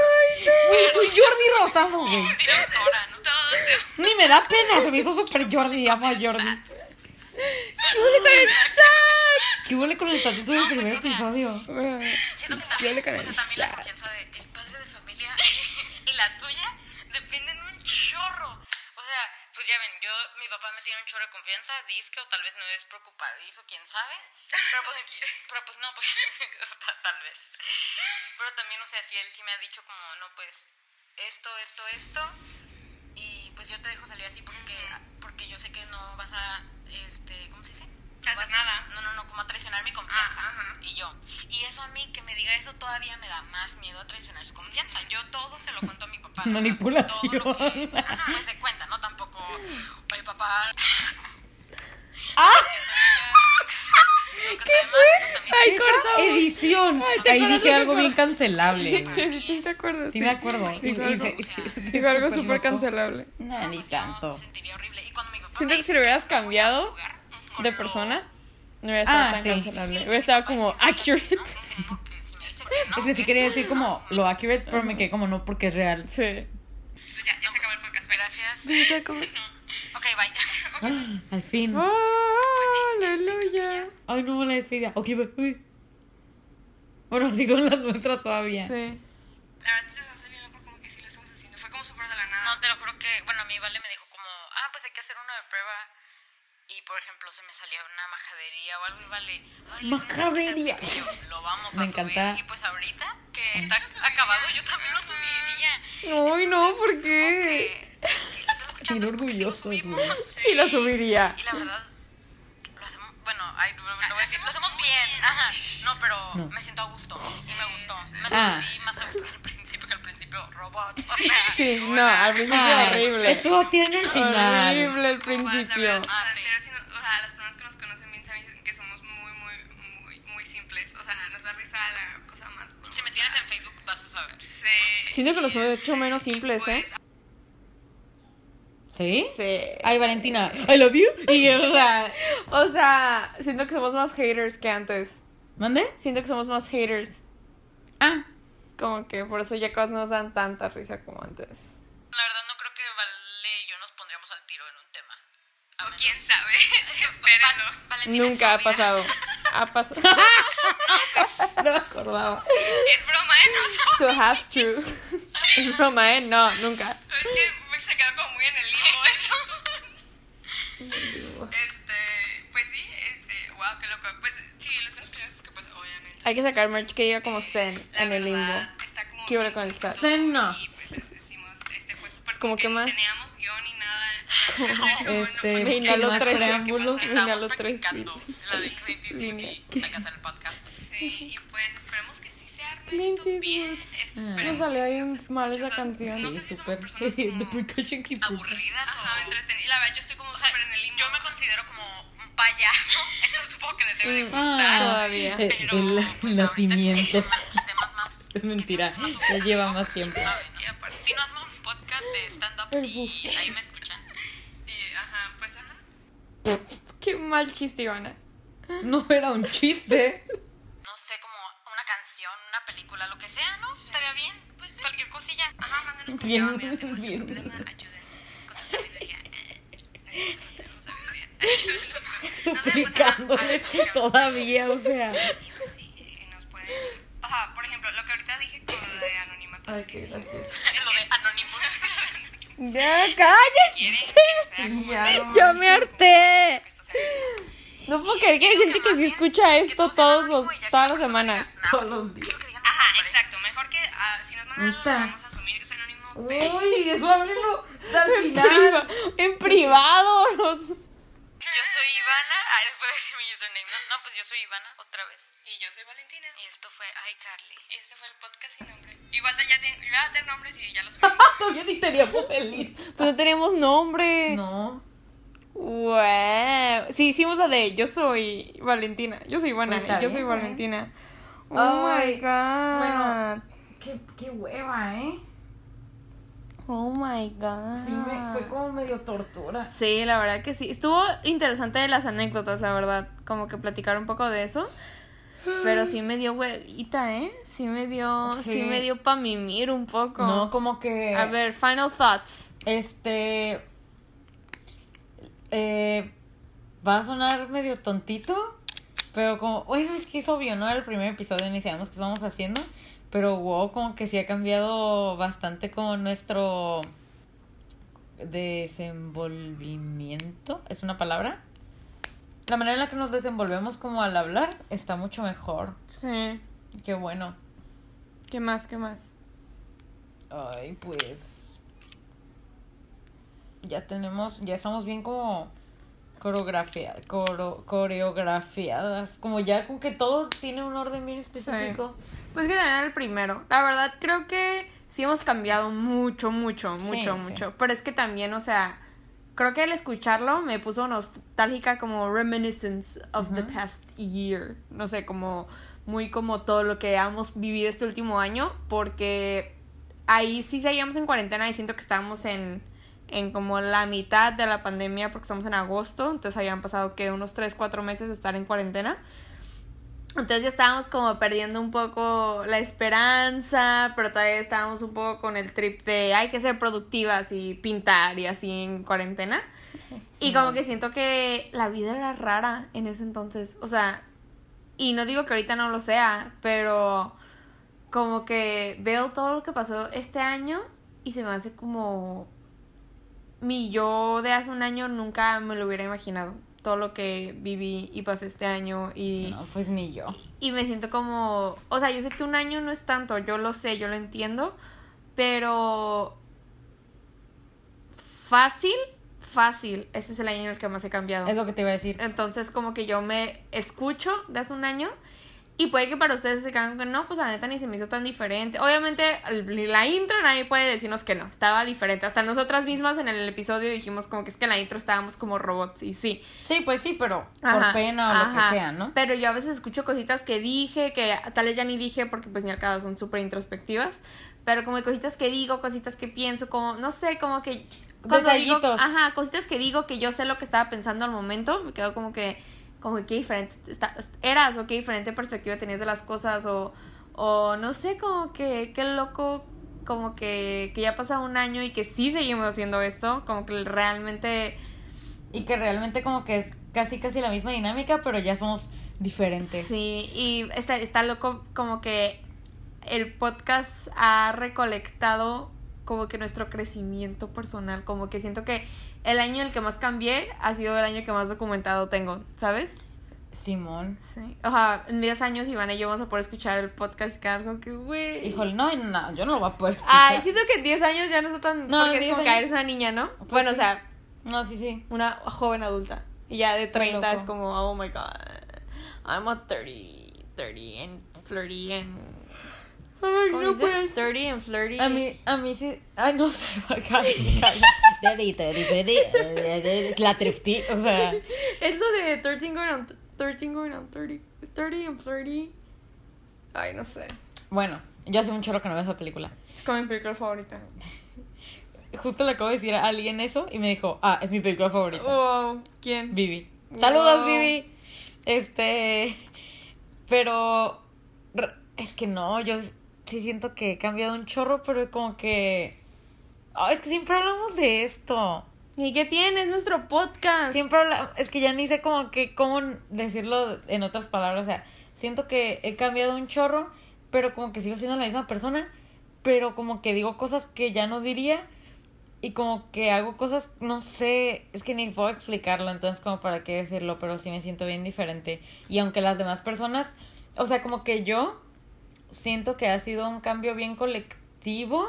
Güey, soy Jordi Rosado, güey. Directora, ¿no? Todos. Ni me da pena, se me hizo super Jordi, amo a Jordi. ¿Qué huele con el estatuto del No, pues, primer episodio? Siento que también, o sea, también la confianza de la tuya dependen un chorro. O sea, pues ya ven, yo, mi papá me tiene un chorro de confianza, disque o tal vez no es preocupadizo, quién sabe. Pero pues, pero pues no, pues ta- tal vez. Pero también, o sea, si él sí me ha dicho como, no, pues esto, esto, esto. Y pues yo te dejo salir así porque, porque yo sé que no vas a, este, ¿cómo se dice? Hacer nada. No, no, no, como a traicionar mi confianza. Ah. Y yo. Y eso a mí, que me diga eso, todavía me da más miedo a traicionar su confianza. Yo todo se lo cuento a mi papá. ¿no? Manipulación. Todo lo que ajá, pues se cuenta, ¿no? Tampoco, oye, papá. ¿Qué fue? Ay, corta. Edición. Ay, ¿te Ahí dije algo bien cancelable. Sí, sí, ¿te acuerdas? Sí me acuerdo. Y algo, se- y se- se- dijo algo súper cancelable. No, ni Pues tanto. Yo sentiría horrible. Y cuando mi papá Siento que si lo hubieras dice, "Voy a un cambiado de persona, no hubiera estado Ah, tan sí. cancelable. Hubiera mi estado como me accurate. es si me que sí quería decir como lo accurate, pero me quedé como no porque es real. Sí. Pues ya, ya se acabó el podcast. Gracias. Dice como, Ok, bye. Al fin. Aleluya. Ay, no, la despedida. Ok, bye. Uy. Bueno, así son las nuestras todavía. Sí. La verdad se hace bien loco como que sí lo estamos haciendo. Fue como súper de la nada. No, te lo juro que, bueno, a mí Vale me dijo como, ah, pues hay que hacer uno de prueba. Y, por ejemplo, se me salía una majadería o algo y Vale, ay, Majadería. Y lo vamos Me a subir. encanta. Y pues ahorita que está acabado, yo también lo subiría. Ay, no, ¿por qué? Si lo escuchando, es porque sí lo güey. Sí lo subiría. Y la verdad, lo hacemos, bueno, ay, no, no voy a decir, lo hacemos bien, ajá, no, pero No. me siento a gusto, sí me gustó, me Ah. sentí más a gusto que al principio, que al principio robots, o sea, Sí, no, al principio horrible. Estuvo tiene el final. Horrible el principio. Ah, sí. Sea, las personas que nos conocen bien saben que somos muy, muy, muy, muy simples. O sea, nos da risa la cosa más. si me tienes en Facebook vas a saber. Sí. Siento que los he hecho menos simples, ¿eh? ¿Sí? Sí. Ay, Valentina, I love you. Y, o sea, O sea, siento que somos más haters que antes. ¿mande? Siento que somos más haters. Ah, Como que por eso ya cosas nos dan tanta risa como antes. La verdad no creo que Vale y yo nos pondríamos al tiro en un tema. A O menos- quién sabe. Espérenlo. Nunca ha pasado. Ha pasado. no me acordaba. Es broma, ¿eh? No So half true. Es broma, ¿eh? No, nunca. Es que se quedó como muy en el limbo eso. Este, pues sí, este, wow, qué loco. Pues sí, lo estamos escribiendo porque pues obviamente. Hay que sacar merch que diga como Zen la en el limbo. Está como ¿Qué hora con el? Zen no. Y pues les decimos, este fue súper Es como que más- teníamos. Este, Me inhaló más tres preámbulos. Me inhaló tres la de Clint Eastwood y la casa del podcast. Sí, y pues esperemos que sí se arme Clint esto bien. Eastwood. Ah. No salió ahí mal esa canción. No sé si somos súper. personas The como percussion keeper. Aburridas o... Entretenidas. La verdad, yo estoy como O sea, súper en el limbo. yo me considero como un payaso. Entonces supongo que les debe de Mm, gustar. Todavía. Eh, Pero el pues, nacimiento. que los temas más Es mentira, ya lleva más Pues, tiempo. Si no hacemos un podcast de stand-up y ahí me escuchan. Y, ajá, pues ajá. Qué mal chiste, Ivana. No era un chiste. No sé, como una canción una película, lo que sea, ¿no? Estaría bien. Pues cualquier cosilla. Ajá, mándanos por Bien, privado, mira, este bien. problema, ayuden con tu sabiduría. Eh, tenemos sabiduría. Pues, Suplicándoles todavía, o sea. Y pues sí, nos pueden... Ajá, por ejemplo, lo que ahorita dije con lo de anonimato es que sí. Lo de Anonymous. Ya, cállate. Ya, no Ya me harté. No puedo creer que hay gente que sí escucha esto todos los, todas la las semanas. diga, "No, Todos los días. Ajá, nombre". exacto. Mejor que ah, si nos mandan algo, vamos a asumir que es anónimo. Uy, eso háblenlo al En, priva- en privado. los- Yo soy Ivana. Ah, les puedo decir mi username. No, no, pues yo soy Ivana, otra vez. Y yo soy Valentina. Y esto fue iCarly. Y este fue el podcast sin nombre. Igual ya, te, iba a tener nombres y ya lo subimos. Todavía ni teníamos el lead. Pues no tenemos nombre. No. Wow. Sí, hicimos la de yo soy Valentina. Yo soy Ivana. Pues yo soy Valentina. Oh Ay, my god. bueno. Qué, qué hueva, ¿eh? Oh my god. Sí, me, fue como medio tortura. Sí, la verdad que sí. Estuvo interesante las anécdotas, la verdad. Como que platicar un poco de eso. Pero sí me dio huevita, ¿eh? Sí me dio, sí, Sí. me dio pa' mimir un poco. No, como que. A ver, final thoughts. Este. Eh, va a sonar medio tontito. Pero como. Bueno, es que es obvio, ¿no? Era el primer episodio, ni sabemos qué estamos haciendo. Pero wow, como que sí ha cambiado bastante como nuestro desenvolvimiento. ¿Es una palabra? La manera en la que nos desenvolvemos como al hablar está mucho mejor. Sí. Qué bueno. ¿Qué más? ¿Qué más? Ay, pues. Ya tenemos, ya estamos bien como coreografia, coro- coreografiadas. Como ya con que todo tiene un orden bien específico. Pues que también era el primero. La verdad creo que sí hemos cambiado mucho, mucho, Sí, mucho, sí. mucho. Pero es que también, o sea, creo que al escucharlo me puso nostálgica como reminiscence of the past year. No sé, como muy como todo lo que hemos vivido este último año. Porque ahí sí seguíamos en cuarentena y siento que estábamos en, en como la mitad de la pandemia porque estamos en agosto. Entonces habían pasado que unos 3, 4 meses de estar en cuarentena. Entonces ya estábamos como perdiendo un poco la esperanza, pero todavía estábamos un poco con el trip de hay que ser productivas y pintar y así en cuarentena. Y como que siento que la vida era rara en ese entonces. O sea, y no digo que ahorita no lo sea, pero como que veo todo lo que pasó este año y se me hace como mi yo de hace un año nunca me lo hubiera imaginado. Todo lo que viví y pasé este año y, No, pues ni yo. y me siento como, o sea, yo sé que un año no es tanto, yo lo sé, yo lo entiendo, pero fácil, fácil, ese es el año en el que más he cambiado. Es lo que te iba a decir. Entonces, como que yo me escucho de hace un año y puede que para ustedes se quedan que no, pues la neta ni se me hizo tan diferente. Obviamente, la intro nadie puede decirnos que no, estaba diferente. Hasta nosotras mismas en el episodio dijimos como que es que en la intro estábamos como robots y sí. Sí, pues sí, pero por pena o lo que sea, ¿no? Pero yo a veces escucho cositas que dije, que tal vez ya ni dije porque pues ni al cabo son súper introspectivas. Pero como cositas que digo, cositas que pienso, como, no sé, como que... Digo, Detallitos. ajá, cositas que digo que yo sé lo que estaba pensando al momento, me quedo como que, como que qué diferente está- eras o qué diferente perspectiva tenías de las cosas o, o no sé, como que qué loco, como que, que ya pasa un año y que sí seguimos haciendo esto, como que realmente... Y que realmente como que es casi casi la misma dinámica, pero ya somos diferentes. Sí, y está, está loco como que el podcast ha recolectado como que nuestro crecimiento personal, como que siento que el año en el que más cambié ha sido el año que más documentado tengo, ¿sabes? Simón. Sí. O sea, en 10 años Iván y yo vamos a poder escuchar el podcast y quedar como que, güey. Híjole, no, no, yo no lo voy a poder escuchar. Ay, siento que en 10 años ya no está tan... No, porque es como 10 que años- eres una niña, ¿no? Pues bueno, sí. o sea, No, sí, sí. una joven adulta. Y ya de 30 loco. es como, oh my god, I'm a 30, 30 and flirty and... Ay, ¿cómo dice? 30 and flirty. A mí, a mí sí. Ay, no sé, Marca. La trifty, o sea. Es lo de 13 going on, 13 going on 30, 30 and flirty. Ay, no sé. Bueno, yo hace un chorro que no veo esa película. Es como mi película favorita. Justo le acabo de decir a alguien eso y me dijo, ah, es mi película favorita. Wow, ¿quién? Vivi. Saludos, Wow. Vivi. Este. Pero. Es que no, yo sí siento que he cambiado un chorro, pero como que... Ah, es que siempre hablamos de esto. ¿Y qué tienes? Nuestro podcast. Siempre hablamos... Es que ya ni sé como que cómo decirlo en otras palabras. O sea, siento que he cambiado un chorro, pero como que sigo siendo la misma persona. Pero como que digo cosas que ya no diría. Y como que hago cosas, no sé, es que ni puedo explicarlo, entonces como para qué decirlo, pero sí me siento bien diferente. Y aunque las demás personas, o sea, como que yo siento que ha sido un cambio bien colectivo,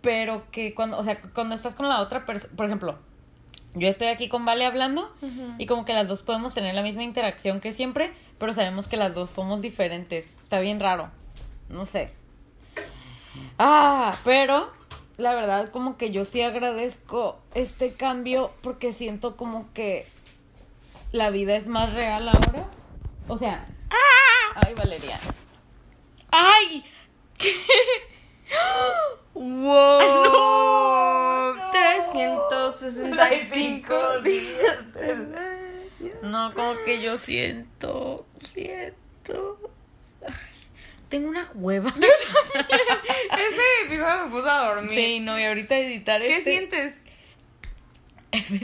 pero que cuando, o sea, cuando estás con la otra persona, por ejemplo, yo estoy aquí con Vale hablando y como que las dos podemos tener la misma interacción que siempre, pero sabemos que las dos somos diferentes. Está bien raro. No sé. Ah, pero la verdad como que yo sí agradezco este cambio porque siento como que la vida es más real ahora. O sea, ay, Valeria. ¡Ay! ¡Wow! 365 días. No, como que yo siento, siento. Ay, tengo una hueva. Ese episodio me puso a dormir. Sí, no, y ahorita editar ¿Qué este- sientes?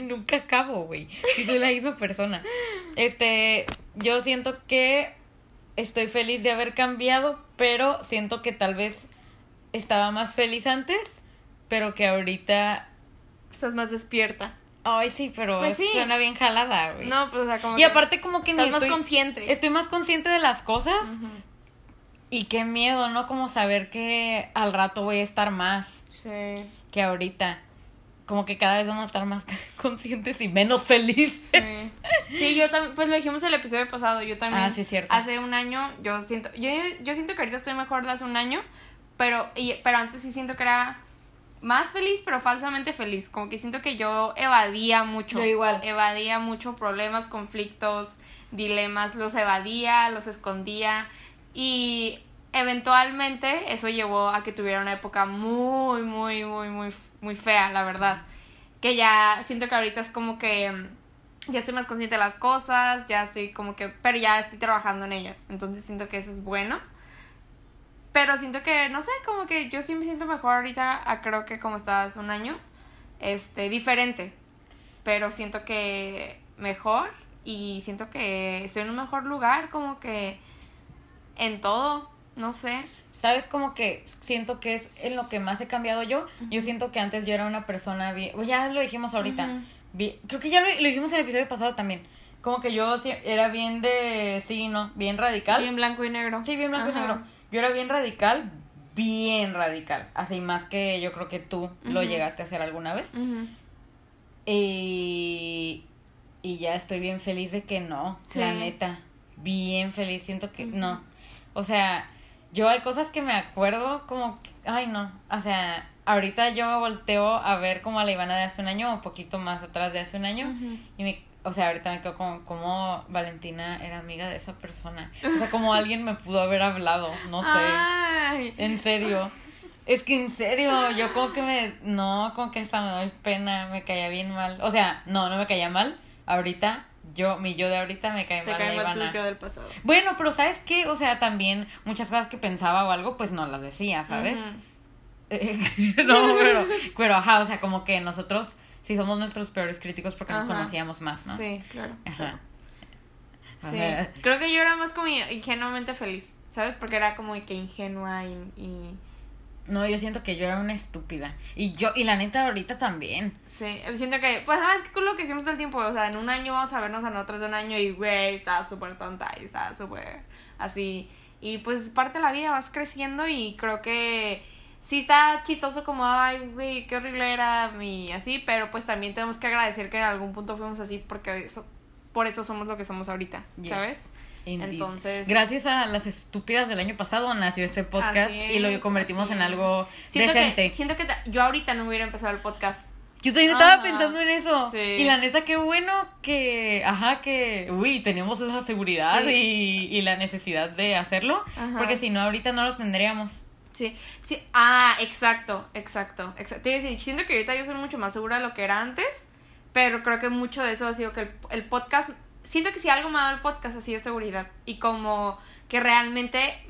Nunca acabo, güey. Si soy la misma persona. Este, yo siento que estoy feliz de haber cambiado, pero siento que tal vez estaba más feliz antes, pero que ahorita. Estás más despierta. Ay, sí, pero Pues sí. suena bien jalada, güey. No, pues o sea, como y aparte, como que ni estás más estoy, consciente. estoy más consciente de las cosas. Y qué miedo, ¿no? Como saber que al rato voy a estar más Sí. que ahorita. Como que cada vez vamos a estar más conscientes y menos felices. Sí. Sí, yo también, pues lo dijimos el episodio pasado, yo también. Ah, sí, cierto. Hace un año, yo siento, yo, yo siento que ahorita estoy mejor de hace un año, pero, y, pero antes sí siento que era más feliz, pero falsamente feliz. Como que siento que yo evadía mucho. Yo igual. Evadía mucho problemas, conflictos, dilemas, los evadía, los escondía y eventualmente eso llevó a que tuviera una época muy, muy, muy, muy, muy fea, la verdad. Que ya siento que ahorita es como que mm, ya estoy más consciente de las cosas, ya estoy como que, pero ya estoy trabajando en ellas. Entonces siento que eso es bueno. Pero siento que, no sé, como que yo sí me siento mejor ahorita, creo que como hace un año, este, diferente. Pero siento que mejor y siento que estoy en un mejor lugar, como que en todo, no sé. ¿Sabes? Como que siento que es en lo que más he cambiado yo. Yo siento que antes yo era una persona bien... Ya lo dijimos ahorita. Bien- Creo que ya lo, lo dijimos en el episodio pasado también. Como que yo era bien de... Sí, no, bien radical. Bien blanco y negro. Sí, bien blanco y negro. Yo era bien radical, bien radical. Así más que yo creo que tú lo llegaste a hacer alguna vez. Y, y ya estoy bien feliz de que no, Sí. la neta. Bien feliz, siento que no. O sea, yo hay cosas que me acuerdo como, que- ay no, o sea, ahorita yo me volteo a ver como a la Ivana de hace un año o un poquito más atrás de hace un año y me, o sea, ahorita me quedo como, como Valentina era amiga de esa persona. O sea, como alguien me pudo haber hablado, no sé. Ay. En serio. Es que en serio, yo como que me. No, como que hasta me doy pena, me caía bien mal. O sea, no, no me caía mal. Ahorita, yo, mi yo de ahorita me cae Te mal cae la mal Ivana. del pasado. Bueno, pero ¿sabes qué? O sea, también muchas cosas que pensaba o algo, pues no las decía, ¿sabes? No, pero, pero ajá, o sea, como que nosotros sí somos nuestros peores críticos porque nos conocíamos más, ¿no? Sí, claro. Ajá. Sí. Ajá. Creo que yo era más como ingenuamente feliz, ¿sabes? Porque era como que ingenua y, y... No, yo siento que yo era una estúpida. Y yo, y la neta ahorita también. Sí, siento que, pues, ¿sabes qué con lo que hicimos todo el tiempo? O sea, en un año vamos a vernos a nosotros de un año y, güey, estaba súper tonta y estaba súper así. Y pues es parte de la vida, vas creciendo y creo que sí está chistoso como, ay, güey, qué horrible era y así, pero pues también tenemos que agradecer que en algún punto fuimos así porque eso, por eso somos lo que somos ahorita, Yes. ¿sabes? Indeed. Entonces- Gracias a las estúpidas del año pasado nació este podcast y lo convertimos en algo Siento decente. que, siento que yo ahorita no hubiera empezado el podcast. Yo también estaba Ajá. pensando en eso. Sí. Y la neta, qué bueno que, ajá, que, uy, tenemos esa seguridad Sí. y, y la necesidad de hacerlo. Ajá. Porque si no, ahorita no lo tendríamos. Sí, sí, ah, exacto, exacto, exacto. Te iba a decir, siento que ahorita yo soy mucho más segura de lo que era antes, pero creo que mucho de eso ha sido que el, el podcast, siento que si algo me ha dado el podcast ha sido seguridad y como que realmente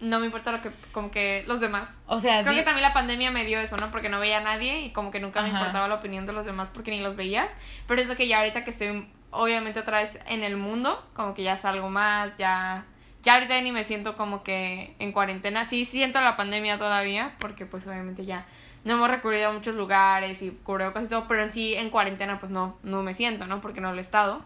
no me importa lo que, como que los demás. O sea, Creo que también la pandemia me dio eso, ¿no? Porque no veía a nadie y como que nunca me Ajá. importaba la opinión de los demás porque ni los veías. Pero es lo que ya ahorita que estoy, obviamente, otra vez en el mundo, como que ya salgo más, ya... Ya ahorita ni me siento como que en cuarentena. Sí siento la pandemia todavía, porque pues obviamente ya no hemos recurrido a muchos lugares y cubrebocas y todo, pero en sí en cuarentena pues no, no me siento, ¿no? Porque no lo he estado.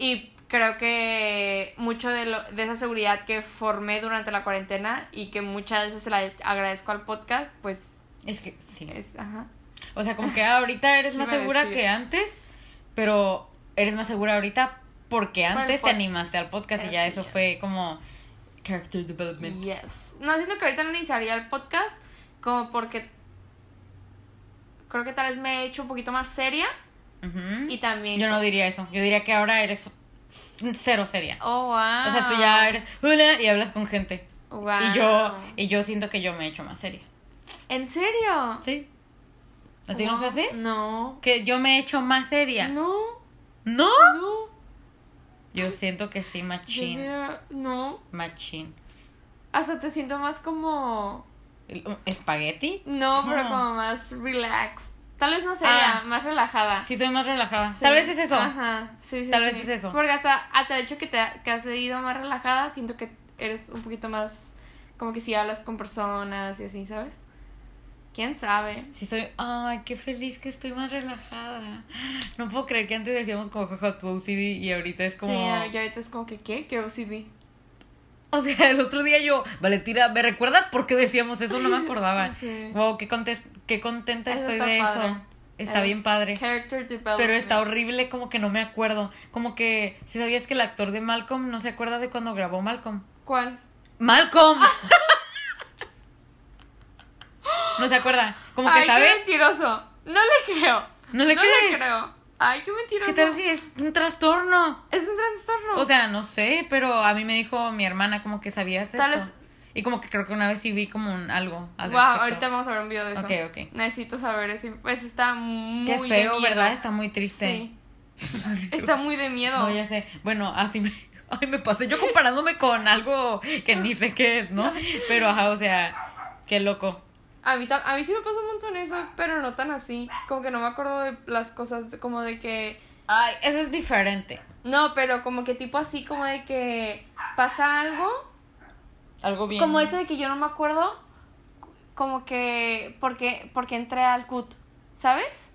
Y creo que mucho de, lo, de esa seguridad que formé durante la cuarentena y que muchas veces se la agradezco al podcast, pues es que sí. es, ajá. O sea, como que ahorita eres ¿Qué más segura decir? que antes, pero eres más segura ahorita porque antes te animaste al podcast y ya eso es. fue como character development. Yes. No, siento que ahorita no iniciaría el podcast como porque creo que tal vez me he hecho un poquito más seria Y también... Yo no diría eso. Yo diría que ahora eres cero seria. Oh, wow. O sea, tú ya eres hola y hablas con gente. Wow. Y yo y yo siento que yo me he hecho más seria. ¿En serio? ¿Sí? ¿A ti no se hace? No. Que yo me he hecho más seria. No. ¿No? No. Yo siento que sí, machín. No. Machín. Hasta te siento más como... ¿El- um, ¿Espagueti? No, pero No. como más relax. Tal vez no sería, Ah. más relajada. Sí, soy más relajada. Sí. Tal vez es eso. Ajá, sí, sí. Tal sí. vez es eso. Porque hasta, hasta el hecho que, te, que has ido más relajada, siento que eres un poquito más. Como que si hablas con personas y así, ¿sabes? ¿Quién sabe? Sí, soy. Ay, qué feliz que estoy más relajada. No puedo creer que antes decíamos como jaja tu OCD y ahorita es como. Sí, y ahorita es como que, ¿qué? ¿Qué OCD? O sea, el otro día yo, Valentina, ¿me recuerdas por qué decíamos eso? No me acordaba. Sí. Wow, qué, qué contenta Eso estoy de padre. eso. Está Es bien padre. Pero está horrible, como que no me acuerdo. Como que, si sabías que el actor de Malcolm no se acuerda de cuando grabó Malcolm. ¿Cuál? ¡Malcolm! no se acuerda. Como que Ay, sabe. qué mentiroso. No le creo. ¿No le no crees? le creo. Ay, qué mentiroso. ¿Qué tal si es un trastorno? Es un trastorno. O sea, no sé, pero a mí me dijo mi hermana como que sabías Tal esto. vez- Y como que creo que una vez sí vi como un algo al Wow, respecto. ahorita vamos a ver un video de eso. Ok, ok. Necesito saber eso. Pues está muy Qué de feo, miedo. ¿verdad? Está muy triste. Sí. Está muy de miedo. No, ya sé. Bueno, así me... Ay, me pasé yo comparándome con algo que ni sé qué es, ¿no? Pero, ajá, o sea, qué loco. A mí, a mí sí me pasa un montón eso, pero no tan así. Como que no me acuerdo de las cosas, de- como de que... Ay, eso es diferente. No, pero como que tipo así, como de que pasa algo. Algo bien. Como eso de que yo no me acuerdo, como que... Porque, porque entré al CUT, ¿sabes?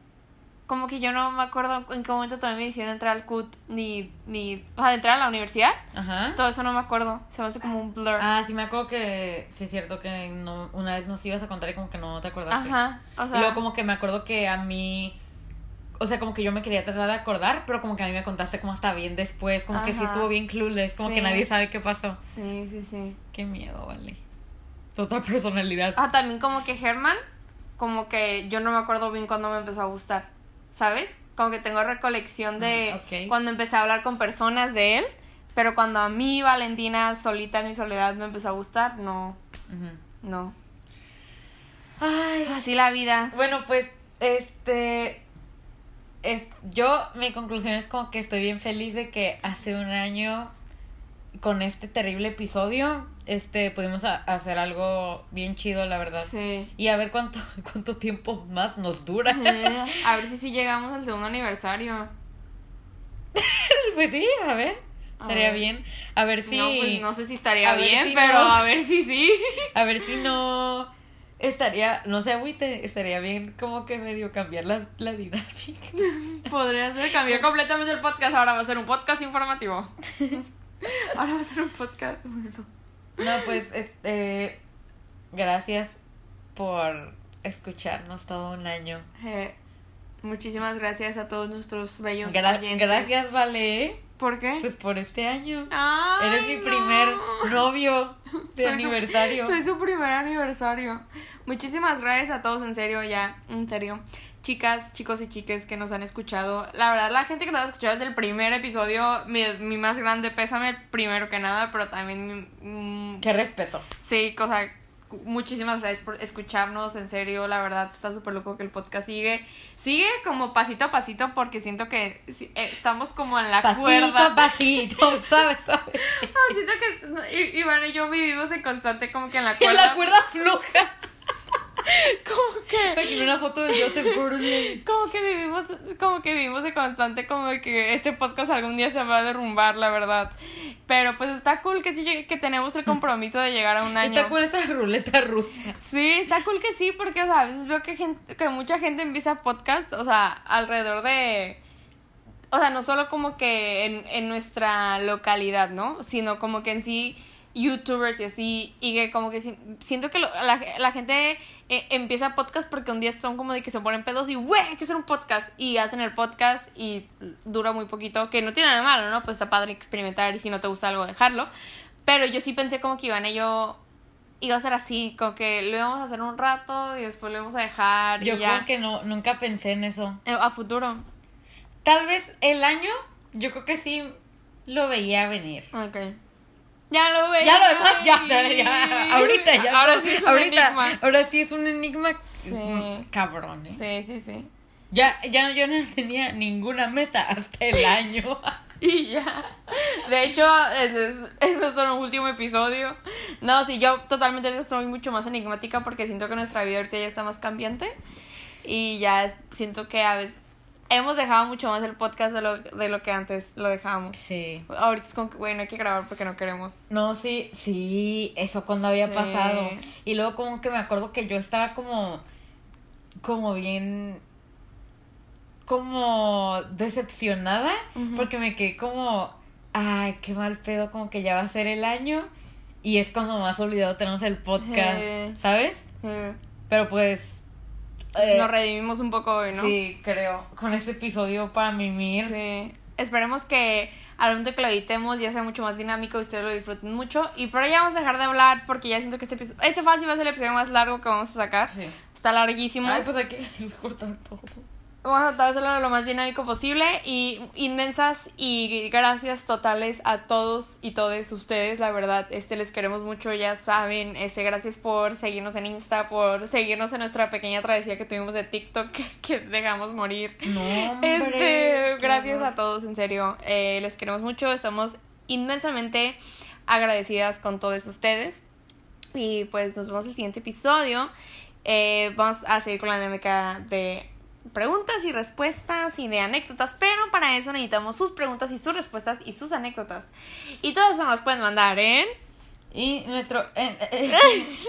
Como que yo no me acuerdo en qué momento tomé mi decisión de entrar al CUT, ni... ni o sea, de entrar a la universidad. Ajá. Todo eso no me acuerdo. Se me hace como un blur. Ah, sí me acuerdo que sí es cierto que no, una vez nos ibas a contar y como que no te acordaste. Ajá. O sea, y luego como que me acuerdo que a mí, o sea, como que yo me quería tratar de acordar, pero como que a mí me contaste como hasta bien después, como que sí estuvo bien clueless, como Sí. que nadie sabe qué pasó. Sí, sí, sí. Qué miedo, vale. Es otra personalidad. Ah, también como que Herman, como que yo no me acuerdo bien cuando me empezó a gustar, ¿sabes? Como que tengo recolección de Mm, cuando empecé a hablar con personas de él, pero cuando a mí, Valentina, solita en mi soledad, me empezó a gustar, no, no. Ay. Así la vida. Bueno, pues, este. Es, yo, mi conclusión es como que estoy bien feliz de que hace un año, con este terrible episodio, este, pudimos a- hacer algo bien chido, la verdad. Sí. Y a ver cuánto, cuánto tiempo más nos dura. Eh, a ver si sí llegamos al segundo aniversario. pues sí, a ver. A Estaría ver. bien. A ver si. No, pues no sé si estaría bien, si pero no. a ver si sí. A ver si no. Estaría, no sé, agüite, estaría bien como que medio cambiar la, la dinámica. Podría ser, cambiar completamente el podcast. Ahora va a ser un podcast informativo. Ahora va a ser un podcast. No, pues, este. Gracias por escucharnos todo un año. Eh, muchísimas gracias a todos nuestros bellos Gra- oyentes. gracias, Vale. ¿Por qué? Pues por este año. Ay, Eres mi no. primer novio de Soy su- aniversario. soy su primer aniversario. Muchísimas gracias a todos, en serio, ya, en serio. Chicas, chicos y chiques que nos han escuchado. La verdad, la gente que nos ha escuchado desde el primer episodio, mi, mi más grande pésame, primero que nada, pero también, mm, Qué respeto. sí, cosa, muchísimas gracias por escucharnos, en serio, la verdad está súper loco que el podcast sigue, sigue como pasito a pasito porque siento que eh, estamos como en la Pasito cuerda. a pasito, ¿sabes? ¿sabes? Ah, siento que y- y yo vivimos en constante como que en la En cuerda. la cuerda floja. Como que Imaginé una foto de Joseph Gordon-Levitt. como que vivimos como que vivimos de constante como que este podcast algún día se va a derrumbar la verdad pero pues está cool que sí que tenemos el compromiso de llegar a un año Está con esta ruleta rusa. sí está cool que sí porque o sea a veces veo que gente que mucha gente empieza podcast o sea alrededor de o sea no solo como que en, en nuestra localidad no sino como que en sí youtubers y así y que como que si- siento que lo- la, la gente eh, empieza podcast porque un día son como de que se ponen pedos y güey hay que hacer un podcast y hacen el podcast y dura muy poquito que no tiene nada de malo no pues está padre experimentar y si no te gusta algo dejarlo. Pero yo sí pensé como que Iván y yo iba a ser así como que lo íbamos a hacer un rato y después lo íbamos a dejar Yo y ya. creo que no, nunca pensé en eso. Eh, a futuro. Tal vez el año, yo creo que sí lo veía venir. ok ya lo veo Ya lo demás, ya, ahorita ya. ahora sí es un ahorita, enigma Ahora sí es un enigma Sí. cabrón, ¿eh? sí sí sí Ya, ya yo no tenía ninguna meta hasta el año. Y ya. De hecho, es, es, es nuestro último episodio. No, sí, yo totalmente estoy mucho más enigmática porque siento que nuestra vida ahorita ya está más cambiante. Y ya siento que a veces hemos dejado mucho más el podcast de lo, de lo que antes lo dejábamos. Sí. Ahorita es como que, güey, no hay que grabar porque no queremos. No, sí, sí, eso cuando había Sí. pasado. Y luego como que me acuerdo que yo estaba como, como bien, como decepcionada, porque me quedé como, ay, qué mal pedo, como que ya va a ser el año. Y es cuando más olvidado tenemos el podcast, Sí. ¿sabes? Pero pues... eh, Nos redimimos un poco hoy, ¿no? Sí, creo, con este episodio para mimir. Sí. Esperemos que al momento que lo editemos ya sea mucho más dinámico y ustedes lo disfruten mucho. Y por ahí ya vamos a dejar de hablar porque ya siento que este episodio... Este fácil va a ser el episodio más largo que vamos a sacar. Sí. Está larguísimo. Ay, pues hay que cortar todo. Vamos a tratar de hacerlo lo más dinámico posible. Y inmensas y gracias totales a todos y todas ustedes. La verdad, este les queremos mucho, ya saben. Este, gracias por seguirnos en Insta, por seguirnos en nuestra pequeña travesía que tuvimos de TikTok que, que dejamos morir. No, hombre, Este, gracias a todos, en serio. Eh, les queremos mucho. Estamos inmensamente agradecidas con todos ustedes. Y pues nos vemos el siguiente episodio. Eh, vamos a seguir con la dinámica de preguntas y respuestas y de anécdotas, pero para eso necesitamos sus preguntas y sus respuestas y sus anécdotas. Y todo eso nos pueden mandar en... Y nuestro. eh, eh,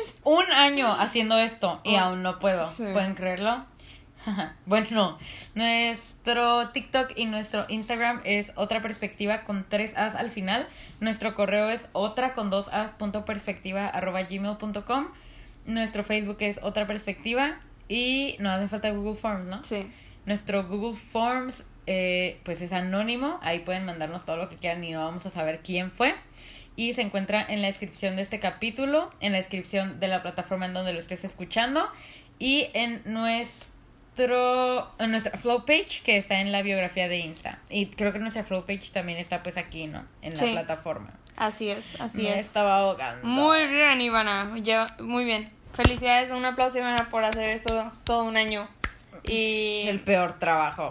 un año haciendo esto y Oh, aún no puedo. sí. ¿Pueden creerlo? bueno, nuestro TikTok y nuestro Instagram es otra perspectiva con tres as al final. Nuestro correo es otra con dos as punto perspectiva arroba gmail punto com. Nuestro Facebook es otra perspectiva. Y no hace falta Google Forms, ¿no? Sí. Nuestro Google Forms, eh, pues es anónimo. Ahí pueden mandarnos todo lo que quieran y no vamos a saber quién fue. Y se encuentra en la descripción de este capítulo, en la descripción de la plataforma en donde lo estés escuchando y en nuestro en nuestra flow page que está en la biografía de Insta. Y creo que nuestra flow page también está pues aquí, ¿no? En la Sí. plataforma. Así es, así Me es. estaba ahogando. Muy bien, Ivana. Muy bien. Felicidades, un aplauso, Ivana, por hacer esto todo un año. Y el peor trabajo.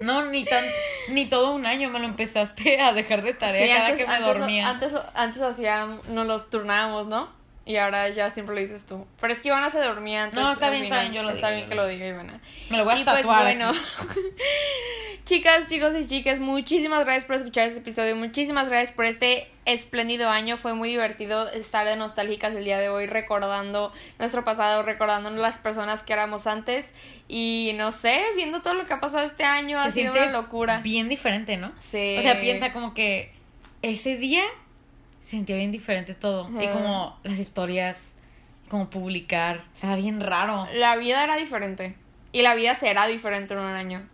No, ni tan ni todo un año me lo empezaste a dejar de tarea Sí, cada antes, que me antes lo- dormía. Antes, antes hacíamos, nos los turnábamos, ¿no? Y ahora ya siempre lo dices tú. Pero es que Ivana se dormía antes. No, está bien, está bien, yo lo Está digo, bien que lo diga Ivana. Me lo voy a y pues bueno, chicas, chicos y chicas, muchísimas gracias por escuchar este episodio. Muchísimas gracias por este espléndido año. Fue muy divertido estar de nostálgicas el día de hoy, recordando nuestro pasado, recordando las personas que éramos antes. Y no sé, viendo todo lo que ha pasado este año, ha Se sido siente una locura. Bien diferente, ¿no? Sí. O sea, piensa como que ese día sentía bien diferente todo. Y como las historias, como publicar. O sea, bien raro. La vida era diferente. Y la vida será diferente en un año.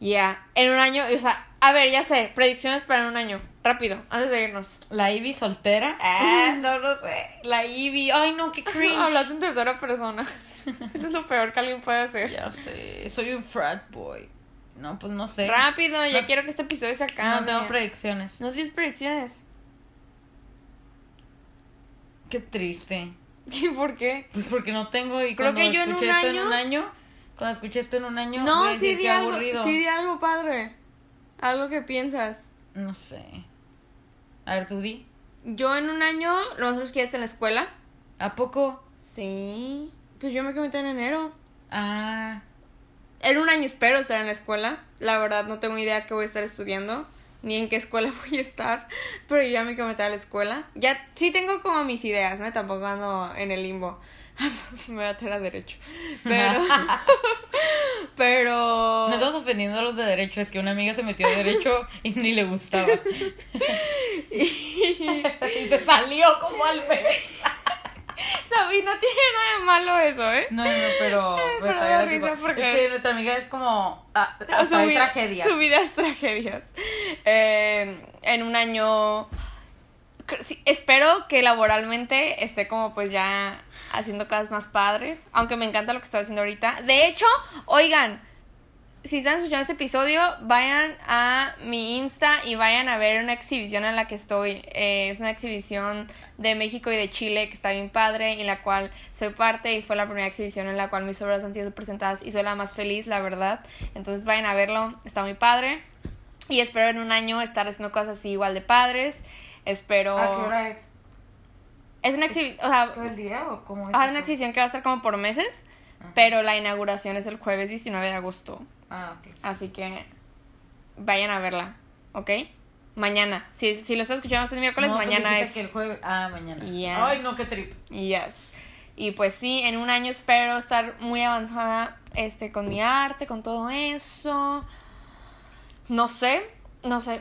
Ya. En un año, o sea, a ver, ya sé, predicciones para en un año. Rápido, antes de irnos. La Ivy soltera. Ah, no lo sé. La Ivy. Ay, no, qué cringe. Hablaste en tercera persona. Eso es lo peor que alguien puede hacer. Ya sé. Soy un frat boy. No, pues no sé. Rápido, ya No- quiero que este episodio se acabe. No tengo predicciones. No tienes predicciones. Qué triste. ¿Y por qué? Pues porque no tengo y Creo cuando que yo en escuché esto año- en un año, cuando escuché esto en un año, No, sí di qué algo, aburrido. sí di algo padre. Algo que piensas. No sé. A ver, tú di. Yo en un año, es que ya esté en la escuela. ¿A poco? Sí. Pues yo me comenté en enero. Ah, En un año espero estar en la escuela. La verdad no tengo idea qué voy a estar estudiando. Ni en qué escuela voy a estar. Pero yo ya me comenté a la escuela. Ya sí tengo como mis ideas, ¿no? Tampoco ando en el limbo. me voy a tener a derecho. Pero. pero. no estamos ofendiendo a los de derecho, es que una amiga se metió de derecho y ni le gustaba. y se salió como al mes. David, no tiene nada de malo eso, ¿eh? No, no, pero. pero da risa porque- Es que nuestra amiga es como. ah, hasta su, hay vida, tragedias. su vida es tragedias. Eh, en un año. sí, espero que laboralmente esté como pues ya haciendo cosas más padres. Aunque me encanta lo que estoy haciendo ahorita. De hecho, oigan. Si están escuchando este episodio, vayan a mi Insta y vayan a ver una exhibición en la que estoy. Eh, es una exhibición de México y de Chile que está bien padre, en la cual soy parte y fue la primera exhibición en la cual mis obras han sido presentadas y soy la más feliz, la verdad. Entonces vayan a verlo, está muy padre. Y espero en un año estar haciendo cosas así igual de padres. Espero... ¿A qué hora es? Es una exhibición, o sea, ¿Todo el día o cómo es? Eso? una exhibición que va a estar como por meses, pero la inauguración es el jueves 19 de agosto. Ah, ok. Así que vayan a verla, ¿ok? Mañana. Si, si lo estás escuchando este miércoles, No, pues mañana es. que el jueves. Ah, mañana. Ya. Ay, no, qué trip. Yes. Y pues sí, en un año espero estar muy avanzada este, con mi arte, con todo eso. No sé, no sé,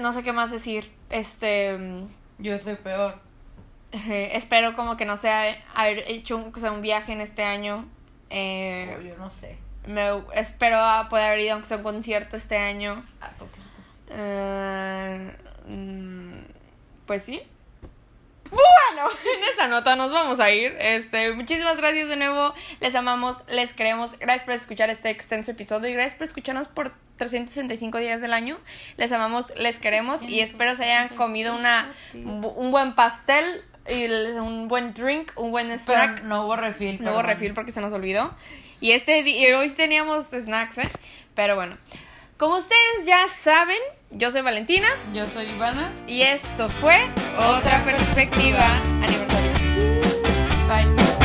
no sé qué más decir. Este. Yo soy peor. eh, espero como que no sea haber hecho un, o sea, un viaje en este año. Eh, Oh, yo no sé. Me, espero a poder haber ido aunque sea a un concierto este año. Ah, conciertos. Mm, pues sí. Bueno, en esa nota nos vamos a ir. Este, muchísimas gracias de nuevo. Les amamos, les queremos. Gracias por escuchar este extenso episodio y gracias por escucharnos por 365 días del año. Les amamos, les queremos y espero se hayan comido una un buen pastel y un buen drink, un buen snack. Pero no hubo refil. Luego perdón. refil porque se nos olvidó. Y este día, hoy teníamos snacks, ¿eh? Pero bueno. Como ustedes ya saben, yo soy Valentina. Yo soy Ivana. Y esto fue Otra, Perspectiva. Perspectiva Aniversario. Bye.